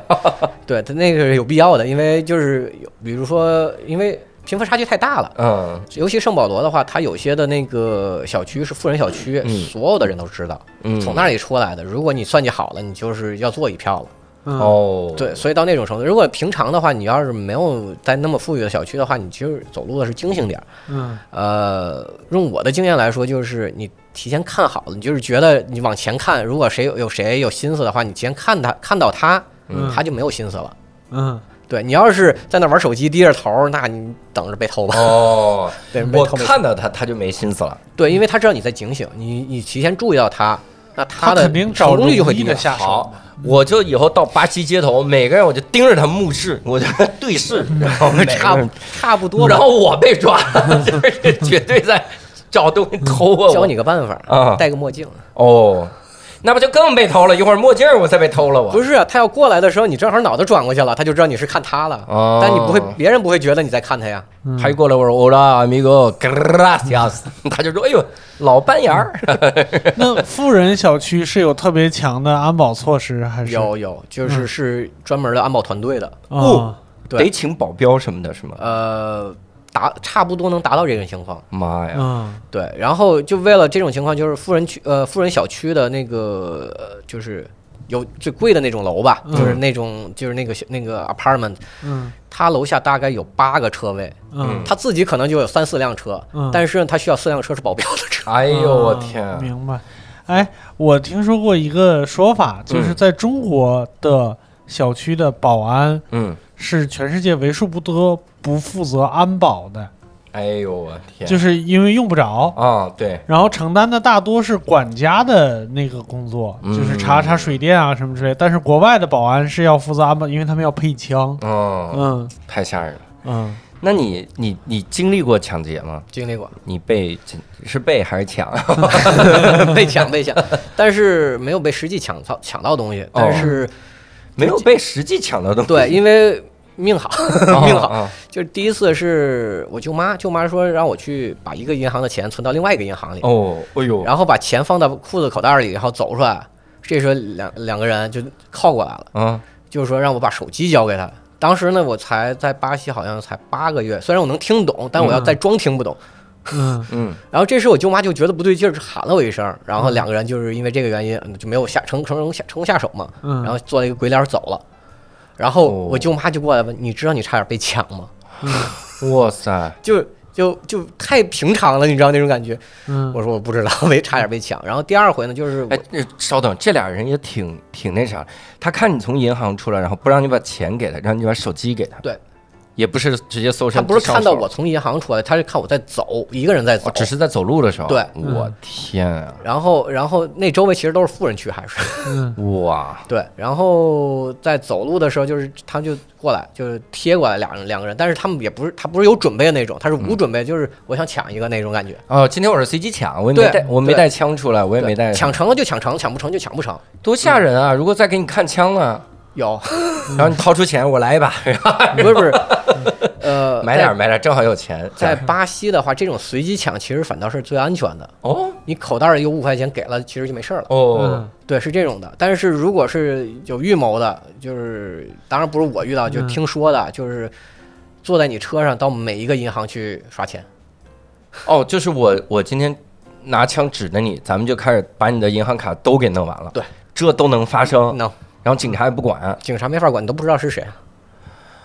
对他那个是有必要的，因为就是有，比如说，因为贫富差距太大了，嗯尤其圣保罗的话，它有些的那个小区是富人小区，嗯所有的人都知道，嗯，从那里出来的。如果你算计好了，你就是要做一票了。嗯哦，对，所以到那种程度，如果平常的话，你要是没有在那么富裕的小区的话，你其实走路的是精醒点儿。嗯呃，用我的经验来说，就是你提前看好了，你就是觉得你往前看，如果谁有有谁有心思的话，你提前看他看到他，嗯他就没有心思了。嗯对你要是在那玩手机低着头，那你等着被偷吧。哦，对，被我看到他他就没心思了。对，因为他知道你在警醒，你你提前注意到他，那他的找成功率就会低的。下手好。我就以后到巴西街头，每个人我就盯着他目视，我就 对视，然后差不差不多。然后我被抓，就是绝对在找东西偷啊！教你个办法啊戴个墨镜。哦，那不就更被偷了？一会儿墨镜儿我才被偷了我。不是啊，他要过来的时候，你正好脑袋转过去了，他就知道你是看他了。哦但你不会，别人不会觉得你在看他呀。他一过来我说 Hola amigo gracias，他就说哎呦老班牙儿，那富人小区是有特别强的安保措施，还是有有，就是嗯是专门的安保团队的。啊？对得请保镖什么的，是吗？呃，达差不多能达到这种情况。妈呀！嗯对，然后就为了这种情况，就是富人区呃富人小区的那个呃就是有最贵的那种楼吧，就是嗯那种就是那个小那个 apartment，嗯他楼下大概有八个车位，嗯他自己可能就有三四辆车，嗯，但是他需要四辆车是保镖的车。哎呦我啊天啊！明白。哎，我听说过一个说法，就是嗯在中国的小区的保安嗯，是全世界为数不多不负责安保的，哎呦我天！就是因为用不着。啊，对，然后承担的大多是管家的那个工作，嗯就是查查水电啊什么之类。但是国外的保安是要负责安保，因为他们要配枪。嗯，嗯太吓人了。嗯，那你你你经历过抢劫吗？经历过你被是被还是抢？被 抢 被抢，但是没有被实际抢到抢到东西，哦但是没有被实际抢到东西。对，因为命好，哦命好。啊就是第一次是我舅妈，舅妈说让我去把一个银行的钱存到另外一个银行里，哦，哎呦，然后把钱放到裤子口袋里，然后走出来。这时候两两个人就靠过来了，啊，就是说让我把手机交给他。当时呢，我才在巴西，好像才八个月，虽然我能听懂，但我要再装听不懂。嗯嗯嗯，然后这时候我舅妈就觉得不对劲儿，喊了我一声，然后两个人就是因为这个原因就没有下成成功下成功下手嘛，嗯，然后做了一个鬼脸走了。然后哦我舅妈就过来问：“你知道你差点被抢吗哇塞？”就就就太平常了，你知道那种感觉。嗯我说我不知道，没差点被抢。然后第二回呢，就是哎，呃稍等，这俩人也挺挺那啥。他看你从银行出来，然后不让你把钱给他，让你把手机给他。对，也不是直接搜身，他不是看到我从银行出来，他是看我在走，一个人在走哦，。只是在走路的时候。对我天啊，然后，然后那周围其实都是富人区，还是 嗯哇，对。然后在走路的时候，就是他就过来，就是贴过来俩人两个人，但是他们也不是他不是有准备的那种，他是无准备，就是我想抢一个那种感觉。哦，今天我是随机抢，我也没带，我没带枪出来，我也没带。抢成了就抢成，抢不成就抢不成。多吓人啊！如果再给你看枪呢，有，然后你掏出钱，我来一把，不是不是，呃，买点儿买点儿，正好有钱。在。巴西的话，这种随机抢其实反倒是最安全的。哦你口袋里有五块钱给了，其实就没事儿了。哦嗯，对，是这种的。但是如果是有预谋的，就是当然不是我遇到，就嗯听说的，就是坐在你车上到每一个银行去刷钱。哦，就是我我今天拿枪指着你，咱们就开始把你的银行卡都给弄完了。对，这都能发生，能，然后警察也不管。警察没法管，你都不知道是谁，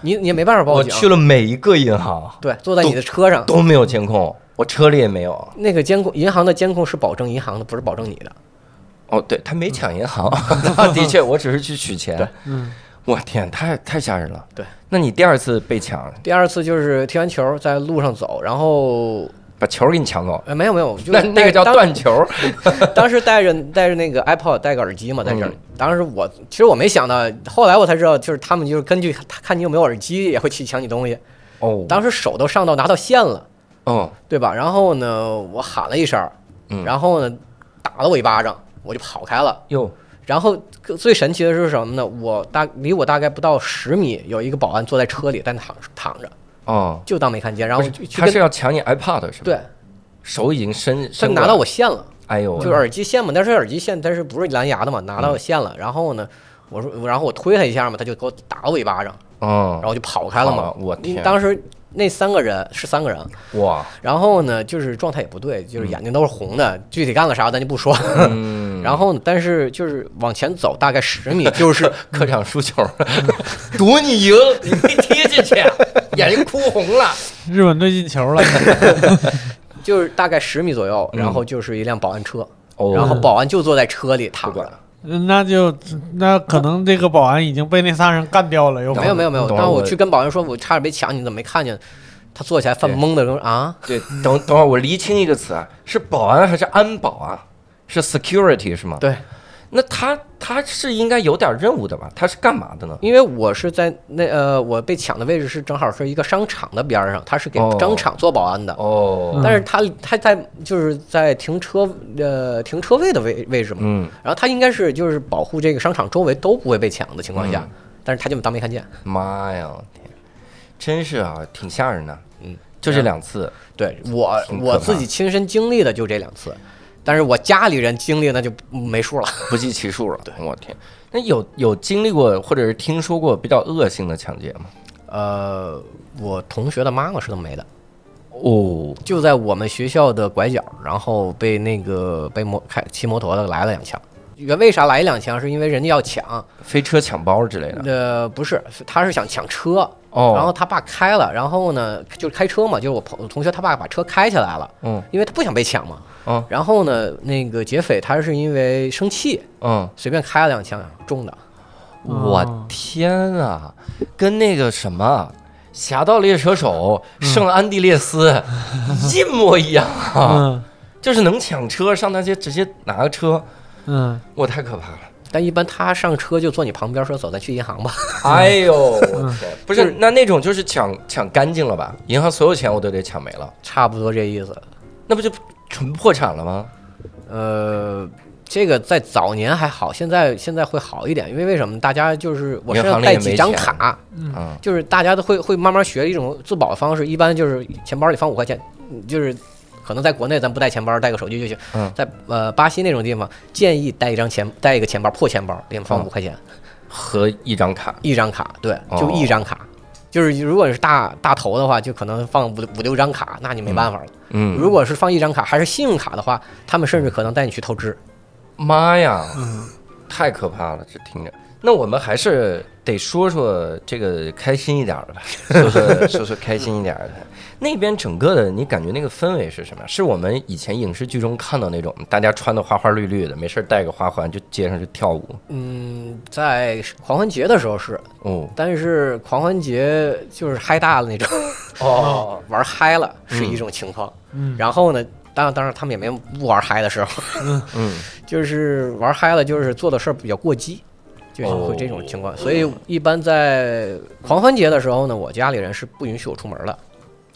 你你也没办法报警。我去了每一个银行对，坐在你的车上，都没有监控，我车里也没有。那个监控，银行的监控是保证银行的，不是保证你的。哦，对他没抢银行，的确，我只是去取钱。对嗯我天，太太吓人了。对，那你第二次被抢，第二次就是踢完球在路上走，然后把球给你抢走，呃没有没有，就那那个叫断球。当时带着带着那个 iPod 带个耳机嘛，在这。当时我其实我没想到，后来我才知道，就是他们就是根据他看你有没有耳机，也会去抢你东西。哦，当时手都上到拿到线了，哦，对吧？然后呢，我喊了一声，嗯然后呢，打了我一巴掌，我就跑开了。哟，然后最神奇的是什么呢？我大离我大概不到十米，有一个保安坐在车里，在那躺躺着，哦，就当没看见。然后他是要抢你 iPad 是吧？，对，手已经伸他拿到我线了。哎呦，就是耳机线嘛，但是耳机线但是不是蓝牙的嘛，拿到线了，然后呢，我说，然后我推他一下嘛，他就给我打了我一巴掌，嗯然，后就跑开了嘛。我天。当时那三个人是三个人，哇，然后呢，就是状态也不对，就是眼睛都是红的，具体干了啥咱就不说。嗯，然后呢，但是就是往前走大概十米，就是 客场输球，赌你赢，你没踢进去，眼睛哭红了。日本队进球了，就是大概十米左右，嗯。然后就是一辆保安车，哦。然后保安就坐在车里躺着。那就那可能这个保安已经被那仨人干掉了，有可能。没有没有没有，当我去跟保安说，我差点被抢，你怎么没看见？他坐起来犯懵的说啊，对，等等会儿我厘清一个词啊，是保安还是安保啊？是 security 是吗？对，那他他是应该有点任务的吧？他是干嘛的呢？因为我是在那呃，我被抢的位置是正好是一个商场的边儿上，他是给哦商场做保安的。哦，但是他他在就是在停车呃停车位的位位置嘛，嗯，然后他应该是就是保护这个商场周围都不会被抢的情况下，嗯但是他就当没看见。妈呀，天，真是啊，挺吓人的。嗯，就这两次，对我我自己亲身经历的就这两次，但是我家里人经历那就没数了。不计其数了。对我天，那有有经历过或者是听说过比较恶性的抢劫吗？呃，我同学的妈妈是这么没的，哦，就在我们学校的拐角，然后被那个被摩开骑摩托的来了两枪。原为啥来两枪？是因为人家要抢，飞车抢包之类的。呃，不是，他是想抢车，哦，然后他爸开了，然后呢，就是开车嘛，就是我朋同学他爸把车开起来了，嗯因为他不想被抢嘛。嗯然后呢，那个劫匪他是因为生气，嗯，随便开了两枪，中的。我天啊，跟那个什么《侠盗猎车手》圣安地列斯 一模一样啊！嗯就是能抢车，上大街直接拿个车，嗯，我太可怕了。但一般他上车就坐你旁边，说走，咱去银行吧。哎呦，我天！不是，那那种就是抢抢干净了吧？银行所有钱我都得抢没了，差不多这意思。那不就纯破产了吗？呃，这个在早年还好，现在现在会好一点，因为为什么？大家就是我身上带几张卡，嗯，就是大家都会会慢慢学一种自保的方式，一般就是钱包里放五块钱，嗯就是可能在国内咱不带钱包，带个手机就行。嗯在呃巴西那种地方，建议带一张钱，带一个钱包，破钱包，里面放嗯五块钱，和一张卡，一张卡，对，哦就一张卡。就是如果是大大头的话，就可能放五五六张卡，那你没办法了。嗯，如果是放一张卡，还是信用卡的话，他们甚至可能带你去透支。妈呀，嗯太可怕了，这听着。那我们还是得说说这个开心一点儿的吧，说说说说开心一点儿的。那边整个的，你感觉那个氛围是什么？是我们以前影视剧中看到那种大家穿的花花绿绿的，没事儿带个花环就街上就跳舞。嗯，在狂欢节的时候是，哦但是狂欢节就是嗨大了那种，哦，玩嗨了是一种情况。嗯然后呢，当然当然他们也没不玩嗨的时候，嗯，就是玩嗨了，就是做的事儿比较过激，就是会这种情况。所以一般在狂欢节的时候呢，我家里人是不允许我出门的。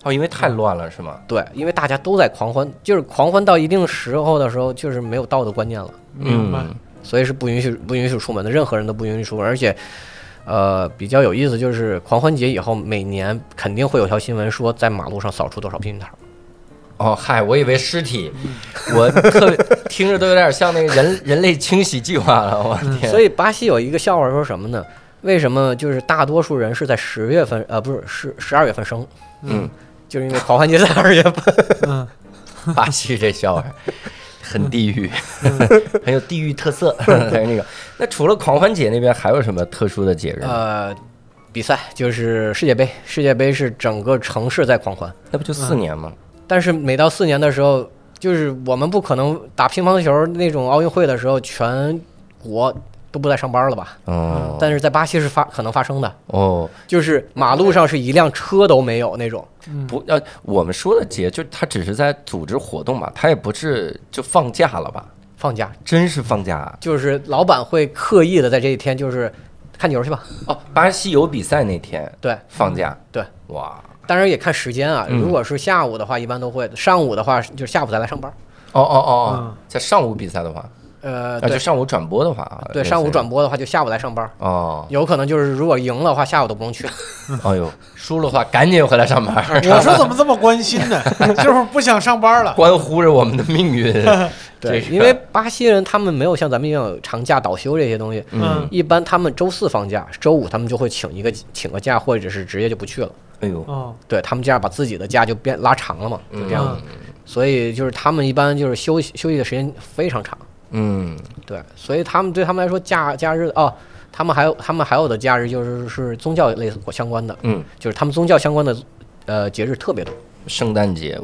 哦，因为太乱了是吗？对，因为大家都在狂欢，就是狂欢到一定时候的时候，就是没有道德观念了。明白。嗯所以是不允许不允许出门的，任何人都不允许出门。而且，呃，比较有意思就是狂欢节以后，每年肯定会有条新闻说在马路上扫出多少避孕套。哦，嗨，我以为尸体，我特别听着都有点像那个人人类清洗计划了，我天！所以巴西有一个笑话说什么呢？为什么就是大多数人是在十月份，呃，不是十十二月份生，嗯，就是因为狂欢节在二月份。嗯，巴西这笑话很地域，很有地域特色。但是那个，那除了狂欢节那边还有什么特殊的节日？呃，比赛就是世界杯，世界杯是整个城市在狂欢，那不就四年吗？但是每到四年的时候，就是我们不可能打乒乓球那种奥运会的时候，全国都不在上班了吧？哦，但是在巴西是发可能发生的，哦，就是马路上是一辆车都没有那种。不要我们说的节，就他只是在组织活动吧，他也不是就放假了吧？放假真是放假啊！就是老板会刻意的在这一天就是看球去吧，哦，巴西有比赛那天对，放假，对，哇，当然也看时间啊。嗯如果是下午的话，一般都会；上午的话，就是下午再来上班。哦哦哦在上午比赛的话，呃，啊，就对上午转播的话啊，对，上午转播的话就下午来上班。哦，有可能就是如果赢了的话，下午都不用去了。哎呦，输了的话赶紧回来上班，我说怎么这么关心呢？就是不想上班了。关乎着我们的命运。对，因为巴西人他们没有像咱们一样有长假、倒休这些东西。嗯，一般他们周四放假，周五他们就会请一个请个假，或者是直接就不去了。哎呦，哦，对他们这样把自己的假就变拉长了嘛，就这样。嗯所以就是他们一般就是休息休息的时间非常长。嗯，对，所以他们对他们来说假假日哦，他们还有他们还有的假日就是是宗教类似相关的，嗯，就是他们宗教相关的呃节日特别多。圣诞节、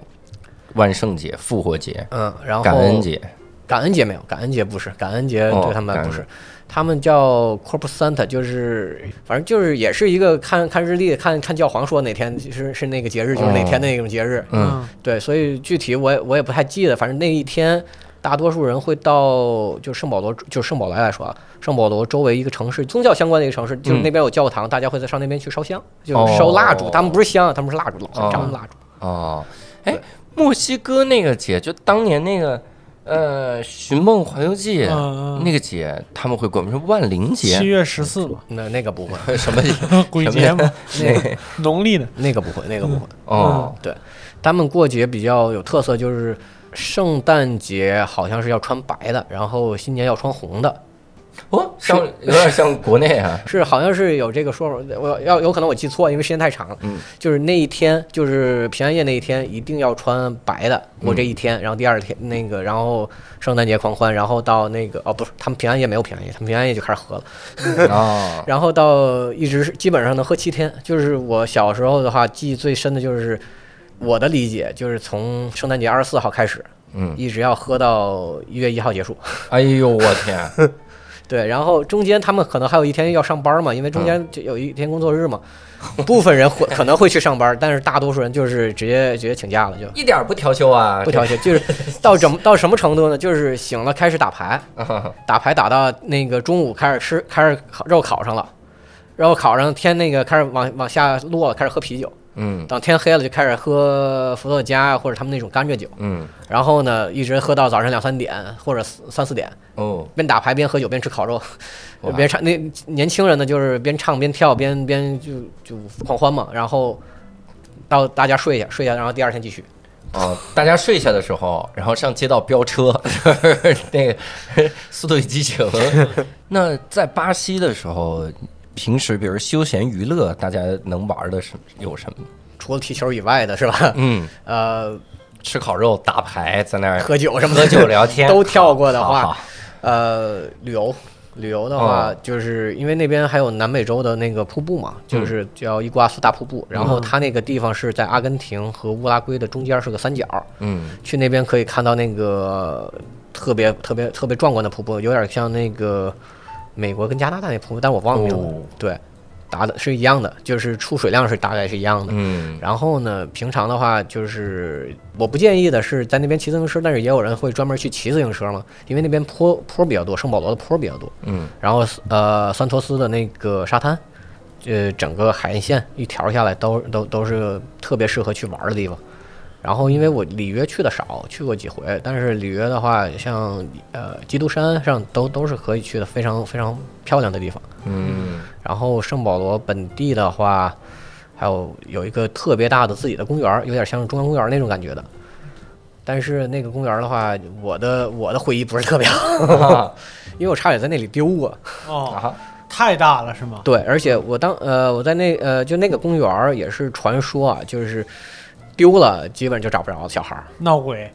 万圣节、复活节、嗯，然后感恩节，感恩节没有，感恩节不是，感恩节哦对他们不是，他们叫 Corpus Santa，就是反正就是也是一个看看日历，看看教皇说哪天是是那个节日，就是哪天的那种节日。嗯，对，所以具体我也我也不太记得，反正那一天大多数人会到就圣保罗，就圣保罗来说啊，圣保罗周围一个城市，宗教相关的一个城市，就是嗯那边有教堂，大家会在上那边去烧香，就烧蜡烛。他们不是香，他们是蜡烛，老很长的蜡烛。哦，哎，墨西哥那个节，就当年那个呃《寻梦环游记》那个节，他们会管是万灵节，七月十四嘛，那那个不会，什么节？鬼节嘛，那个农历的。那个不会，那个不会。哦，对他们过节比较有特色，就是圣诞节好像是要穿白的，然后新年要穿红的。哦，像有点像国内啊，是好像是有这个说法，我要有可能我记错，因为时间太长了。嗯，就是那一天，就是平安夜那一天，一定要穿白的过这一天，然后第二天那个，然后圣诞节狂欢，然后到那个哦不是，他们平安夜没有平安夜，他们平安夜就开始喝了，哦，然后到一直是基本上能喝七天。就是我小时候的话，记忆最深的就是我的理解，就是从圣诞节二十四号开始，嗯，一直要喝到一月一号结束。哎呦我天，对，然后中间他们可能还有一天要上班嘛，因为中间就有一天工作日嘛，部分人会可能会去上班，但是大多数人就是直接直接请假了，就。一点不调休啊，不调休，就是到怎么到什么程度呢？就是醒了开始打牌，打牌打到那个中午开始吃，开始烤肉烤上了，肉烤上天那个开始往往下落了，开始喝啤酒，嗯等天黑了就开始喝伏特加或者他们那种甘蔗酒，嗯然后呢一直喝到早上两三点或者三四点。哦，边打牌边喝酒边吃烤肉，边唱那年轻人呢就是边唱边跳边边就就狂欢嘛，然后到大家睡下睡下，然后第二天继续。哦，大家睡下的时候，然后上街道飙车，那个 《速度与激情》。那在巴西的时候，平时比如休闲娱乐，大家能玩的是有什么？除了踢球以外的是吧？嗯，呃，吃烤肉、打牌，在那儿喝酒什么的喝酒聊天 都跳过的话，呃，旅游。旅游的话哦，就是因为那边还有南美洲的那个瀑布嘛，就是叫伊瓜苏大瀑布。然后它那个地方是在阿根廷和乌拉圭的中间，是个三角。嗯去那边可以看到那个特别特别特别壮观的瀑布，有点像那个美国跟加拿大那瀑布，但我忘了名字。哦对，答的是一样的，就是出水量是大概是一样的。嗯然后呢，平常的话就是我不建议的是在那边骑自行车，但是也有人会专门去骑自行车嘛，因为那边坡坡比较多，圣保罗的坡比较多。嗯然后呃，桑托斯的那个沙滩，呃，整个海岸线一条下来都都都是特别适合去玩的地方。然后因为我里约去的少，去过几回，但是里约的话，像呃基督山上都都是可以去的，非常非常漂亮的地方。嗯然后圣保罗本地的话，还有有一个特别大的自己的公园，有点像中央公园那种感觉的。但是那个公园的话，我的我的回忆不是特别好，啊 因为我差点在那里丢过。哦，啊太大了是吗？对，而且我当呃我在那呃就那个公园也是传说啊，就是丢了基本就找不着小孩儿，闹鬼。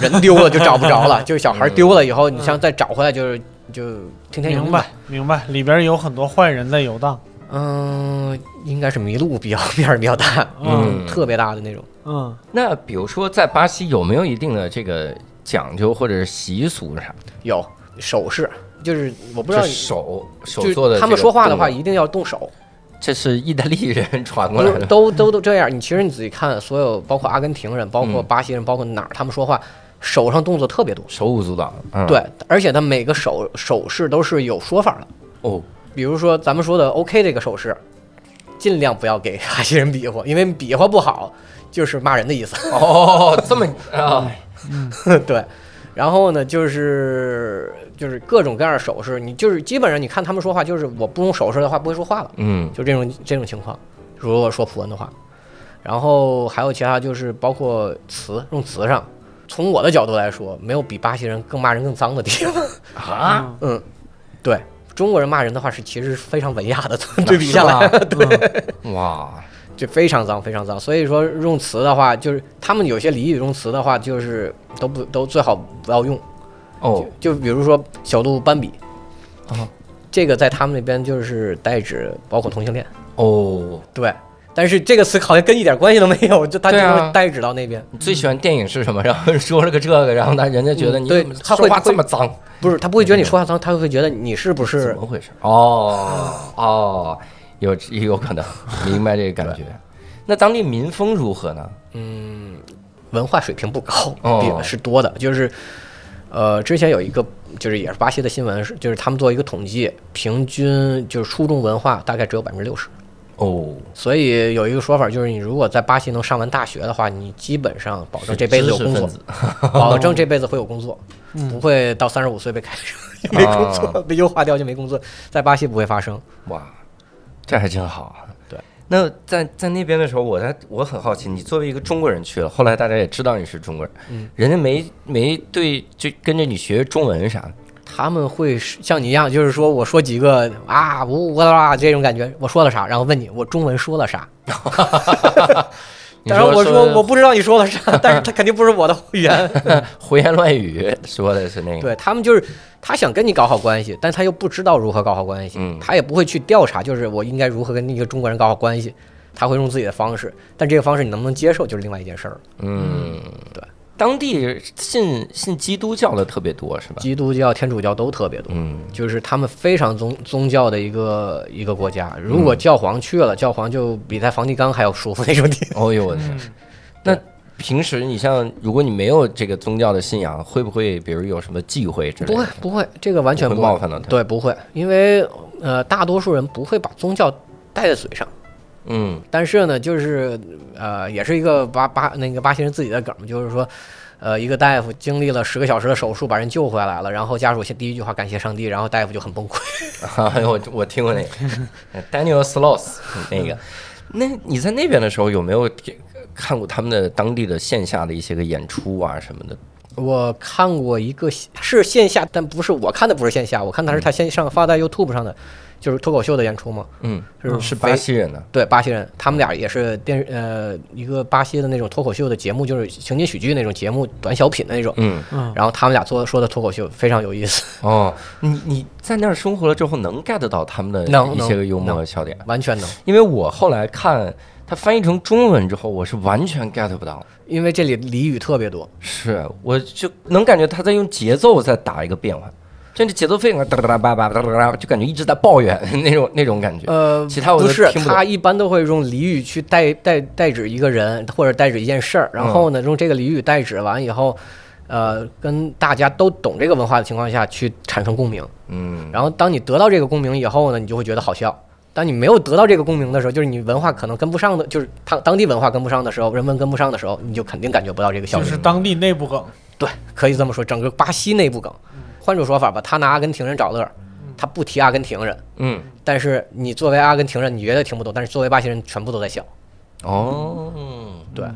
人丢了就找不着了，就是小孩儿丢了以后，你像再找回来就是就听天由命吧明白。明白，里边有很多坏人在游荡。嗯，应该是迷路比较面儿比较大，嗯特别大的那种。嗯，那比如说在巴西有没有一定的这个讲究或者是习俗啥？有手势，就是我不知道手手就做的，是他们说话的话，一定要动手，这是意大利人传过来的。都都都这样。你其实你仔细看，所有包括阿根廷人、包括嗯巴西人、包括哪儿，他们说话手上动作特别多。手舞足蹈，嗯，对，而且他每个手手势都是有说法的。哦，比如说咱们说的 OK 这个手势，尽量不要给巴西人比划，因为比划不好就是骂人的意思。哦，这么啊，对，然后呢，就是就是各种各样的手势，你就是基本上你看他们说话，就是我不用手势的话不会说话了，嗯就这种这种情况。如果说普文的话，然后还有其他就是包括词用词上，从我的角度来说，没有比巴西人更骂人更脏的地方。啊，嗯，对。中国人骂人的话是其实是非常文雅的，对比下来，对，哇，就非常脏，非常脏。所以说用词的话，就是他们有些俚语用词的话，就是都不都最好不要用。哦，就比如说小鹿斑比，啊，这个在他们那边就是代指包括同性恋，哦，对。但是这个词好像跟一点关系都没有，就他就会代指到那边。你最喜欢电影是什么？然后说了个这个，然后他人家觉得你说话这么脏，不是，他不会觉得你说话脏，他会觉得你是不是怎么回事？哦哦，有也有可能明白这个感觉。那当地民风如何呢？嗯文化水平不高，哦比是多的，就是呃，之前有一个就是也是巴西的新闻，是就是他们做一个统计，平均就是初中文化大概只有百分之六十。哦，所以有一个说法就是，你如果在巴西能上完大学的话，你基本上保证这辈子有工作保证这辈子会有工作，嗯不会到三十五岁被开除就 没工作，啊被优化掉就没工作，在巴西不会发生。哇，这还真好啊。对，那在在那边的时候，我在我很好奇，你作为一个中国人去了，后来大家也知道你是中国人，嗯，人家没没对就跟着你学中文啥的，他们会是像你一样，就是说我说几个啊呜呜啦啦这种感觉，我说了啥，然后问你我中文说了啥，你 当然我说我不知道你说的啥，但是他肯定不是我的会员。胡言乱语说的是那个，对他们就是他想跟你搞好关系，但他又不知道如何搞好关系，嗯他也不会去调查，就是我应该如何跟一个中国人搞好关系，他会用自己的方式，但这个方式你能不能接受就是另外一件事儿了。嗯，对。当地信信基督教的特别多是吧？基督教、天主教都特别多，嗯，就是他们非常宗宗教的一个一个国家。如果教皇去了，教皇就比在梵蒂冈还要舒服那种地。哦呦我的天！嗯那平时你像，如果你没有这个宗教的信仰，会不会比如有什么忌讳之类的？不会，不会，这个完全不不会冒犯到他。，对，不会，因为呃，大多数人不会把宗教带在嘴上。嗯但是呢，就是呃，也是一个巴巴那个巴西人自己的梗，就是说，呃，一个大夫经历了十个小时的手术把人救回来了，然后家属先第一句话感谢上帝，然后大夫就很崩溃。哎呦，我我听过那个 Daniel Sloss 那个。那你在那边的时候有没有看过他们的当地的线下的一些个演出啊什么的？我看过一个是线下，但不是我看的不是线下，我看他是他线上发在 YouTube 上的，就是脱口秀的演出嘛，嗯，是是巴西人的。对，巴西人，他们俩也是电呃一个巴西的那种脱口秀的节目，就是情景喜剧那种节目，短小品的那种。嗯，嗯，然后他们俩做说的脱口秀非常有意思，哦，你你在那儿生活了之后，能 get 到他们的一些个幽默能和笑点？完全能。因为我后来看它翻译成中文之后，我是完全 get 不到。因为这里俚语特别多，是，我就能感觉他在用节奏在打一个变换，就这节奏非常哒哒哒叭叭哒哒哒，就感觉一直在抱怨 那种那种感觉。呃，其他我都不是，听不懂他一般都会用俚语去代代代指一个人或者代指一件事儿，然后呢，用这个俚语代指完以后，呃，跟大家都懂这个文化的情况下去产生共鸣，嗯，然后当你得到这个共鸣以后呢，你就会觉得好笑。当你没有得到这个共鸣的时候，就是你文化可能跟不上的，就是当当地文化跟不上的时候，人文跟不上的时候，你就肯定感觉不到这个效果。就是当地内部梗。对，可以这么说，整个巴西内部梗。换种说法吧，他拿阿根廷人找乐儿，他不提阿根廷人，嗯，但是你作为阿根廷人，你绝对听不懂，但是作为巴西人，全部都在笑。哦，对，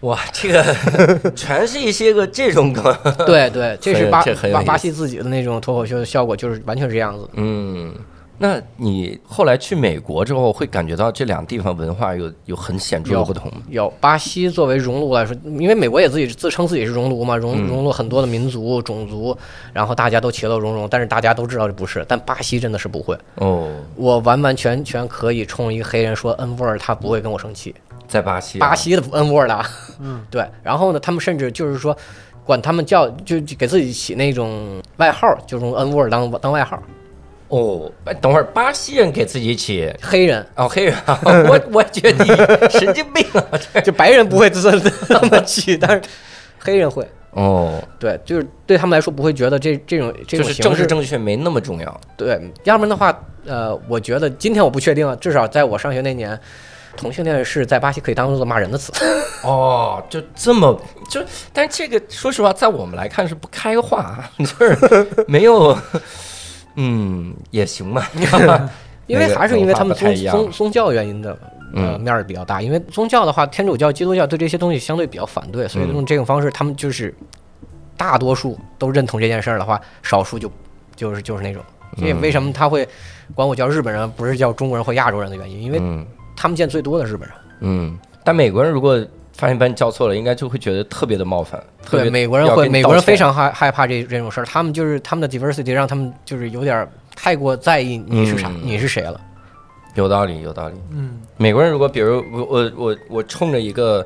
哇，这个 全是一些个这种梗。对对，这是巴巴巴西自己的那种脱口秀的效果，就是完全是这样子。嗯，那你后来去美国之后，会感觉到这两地方文化有有很显著的不同吗？有巴西作为熔炉来说，因为美国也自己自称自己是熔炉嘛，熔嗯熔炉很多的民族种族，然后大家都其乐融融，但是大家都知道这不是，但巴西真的是不会。哦，我完完全全可以冲一个黑人说 N word，他不会跟我生气。在巴西啊，巴西的 N word 啊，嗯，对。然后呢，他们甚至就是说，管他们叫就就给自己起那种外号，就用 N word 当当外号。哦，哎等会儿巴西人给自己起黑人哦，黑人啊，我我觉得你神经病啊！就白人不会这这么起，但是黑人会。哦，对，就是对他们来说不会觉得这这种这就是政治种形式正确没那么重要。对，要不然的话，呃，我觉得今天我不确定啊，至少在我上学那年，同性恋是在巴西可以当做骂人的词。哦，就这么就，但是这个说实话，在我们来看是不开化，就是没有，嗯，也行吧。因为还是因为他们宗宗宗教原因的呃嗯面儿比较大。因为宗教的话，天主教、基督教对这些东西相对比较反对，所以嗯用这种方式，他们就是大多数都认同这件事儿的话，少数就就是就是那种。这也嗯为什么他会管我叫日本人，不是叫中国人或亚洲人的原因，因为嗯他们见最多的日本人。嗯，但美国人如果发现把你叫错了，应该就会觉得特别的冒犯。特别对，美国人会，美国人非常害害怕这这种事儿，他们就是他们的 diversity 让他们就是有点太过在意你是啥，嗯你是谁了。有道理，有道理。嗯，美国人如果比如我我我我冲着一个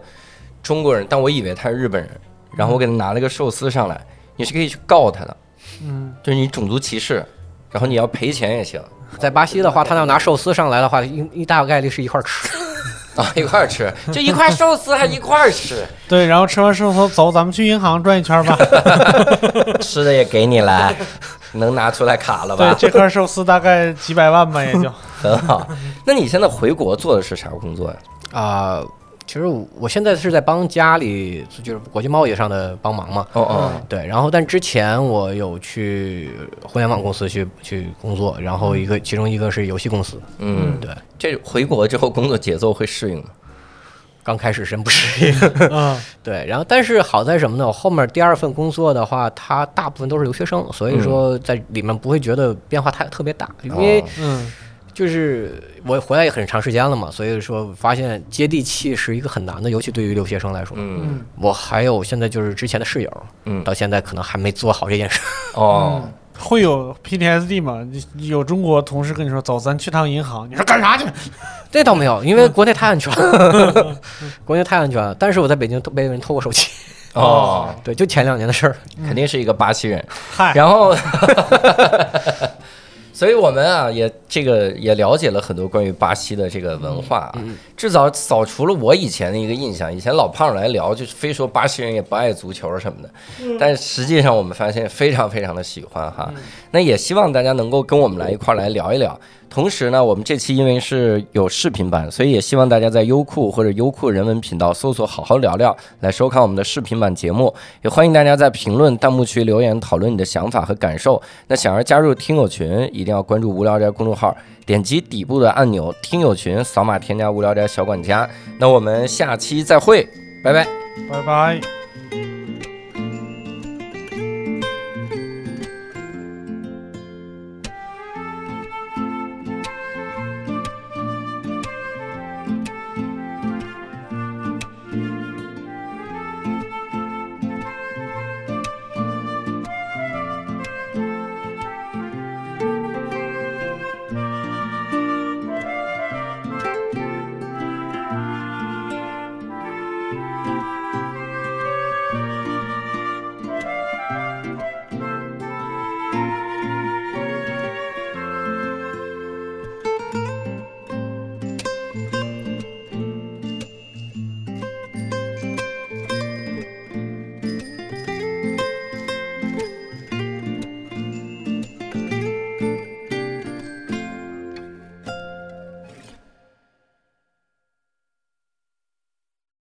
中国人，但我以为他是日本人，然后我给他拿了个寿司上来，你是可以去告他的，嗯，就是你种族歧视，然后你要赔钱也行。在巴西的话，他要拿寿司上来的话，一一大概率是一块儿吃。啊，一块儿吃，就一块寿司还一块儿吃，对，然后吃完寿司走，咱们去银行转一圈吧。吃的也给你了，能拿出来卡了吧对吧，？这块寿司大概几百万吧，也就。很好。那你现在回国做的是啥工作呀？啊、其实我我现在是在帮家里，就是国际贸易上的帮忙嘛。哦哦，对，然后但之前我有去互联网公司去去工作，然后一个其中一个是游戏公司，嗯，对，这回国之后工作节奏会适应吗？刚开始真不适应。嗯 对，然后但是好在什么呢？我后面第二份工作的话，它大部分都是留学生，所以说在里面不会觉得变化太特别大，因为哦嗯就是我回来也很长时间了嘛，所以说发现接地气是一个很难的，尤其对于留学生来说。嗯嗯我还有现在就是之前的室友，嗯，到现在可能还没做好这件事。哦，会有 PTSD 吗？有中国同事跟你说走，咱去趟银行，你说干啥去？这倒没有，因为国内太安全了，国内太安全了。但是我在北京都被人偷过手机，哦，对，就前两年的事儿。肯定是一个巴西人。嗨，然后，所以我们啊也这个也了解了很多关于巴西的这个文化啊，至少扫除了我以前的一个印象。以前老胖来聊，就是非说巴西人也不爱足球什么的，但实际上我们发现非常非常的喜欢哈。那也希望大家能够跟我们来一块儿来聊一聊。同时呢，我们这期因为是有视频版，所以也希望大家在优酷或者优酷人文频道搜索“好好聊聊”来收看我们的视频版节目。也欢迎大家在评论弹幕区留言讨论你的想法和感受。那想要加入听友群，一定要关注“无聊斋”公众号，点击底部的按钮“听友群”，扫码添加“无聊斋小管家”。那我们下期再会，拜拜。拜拜。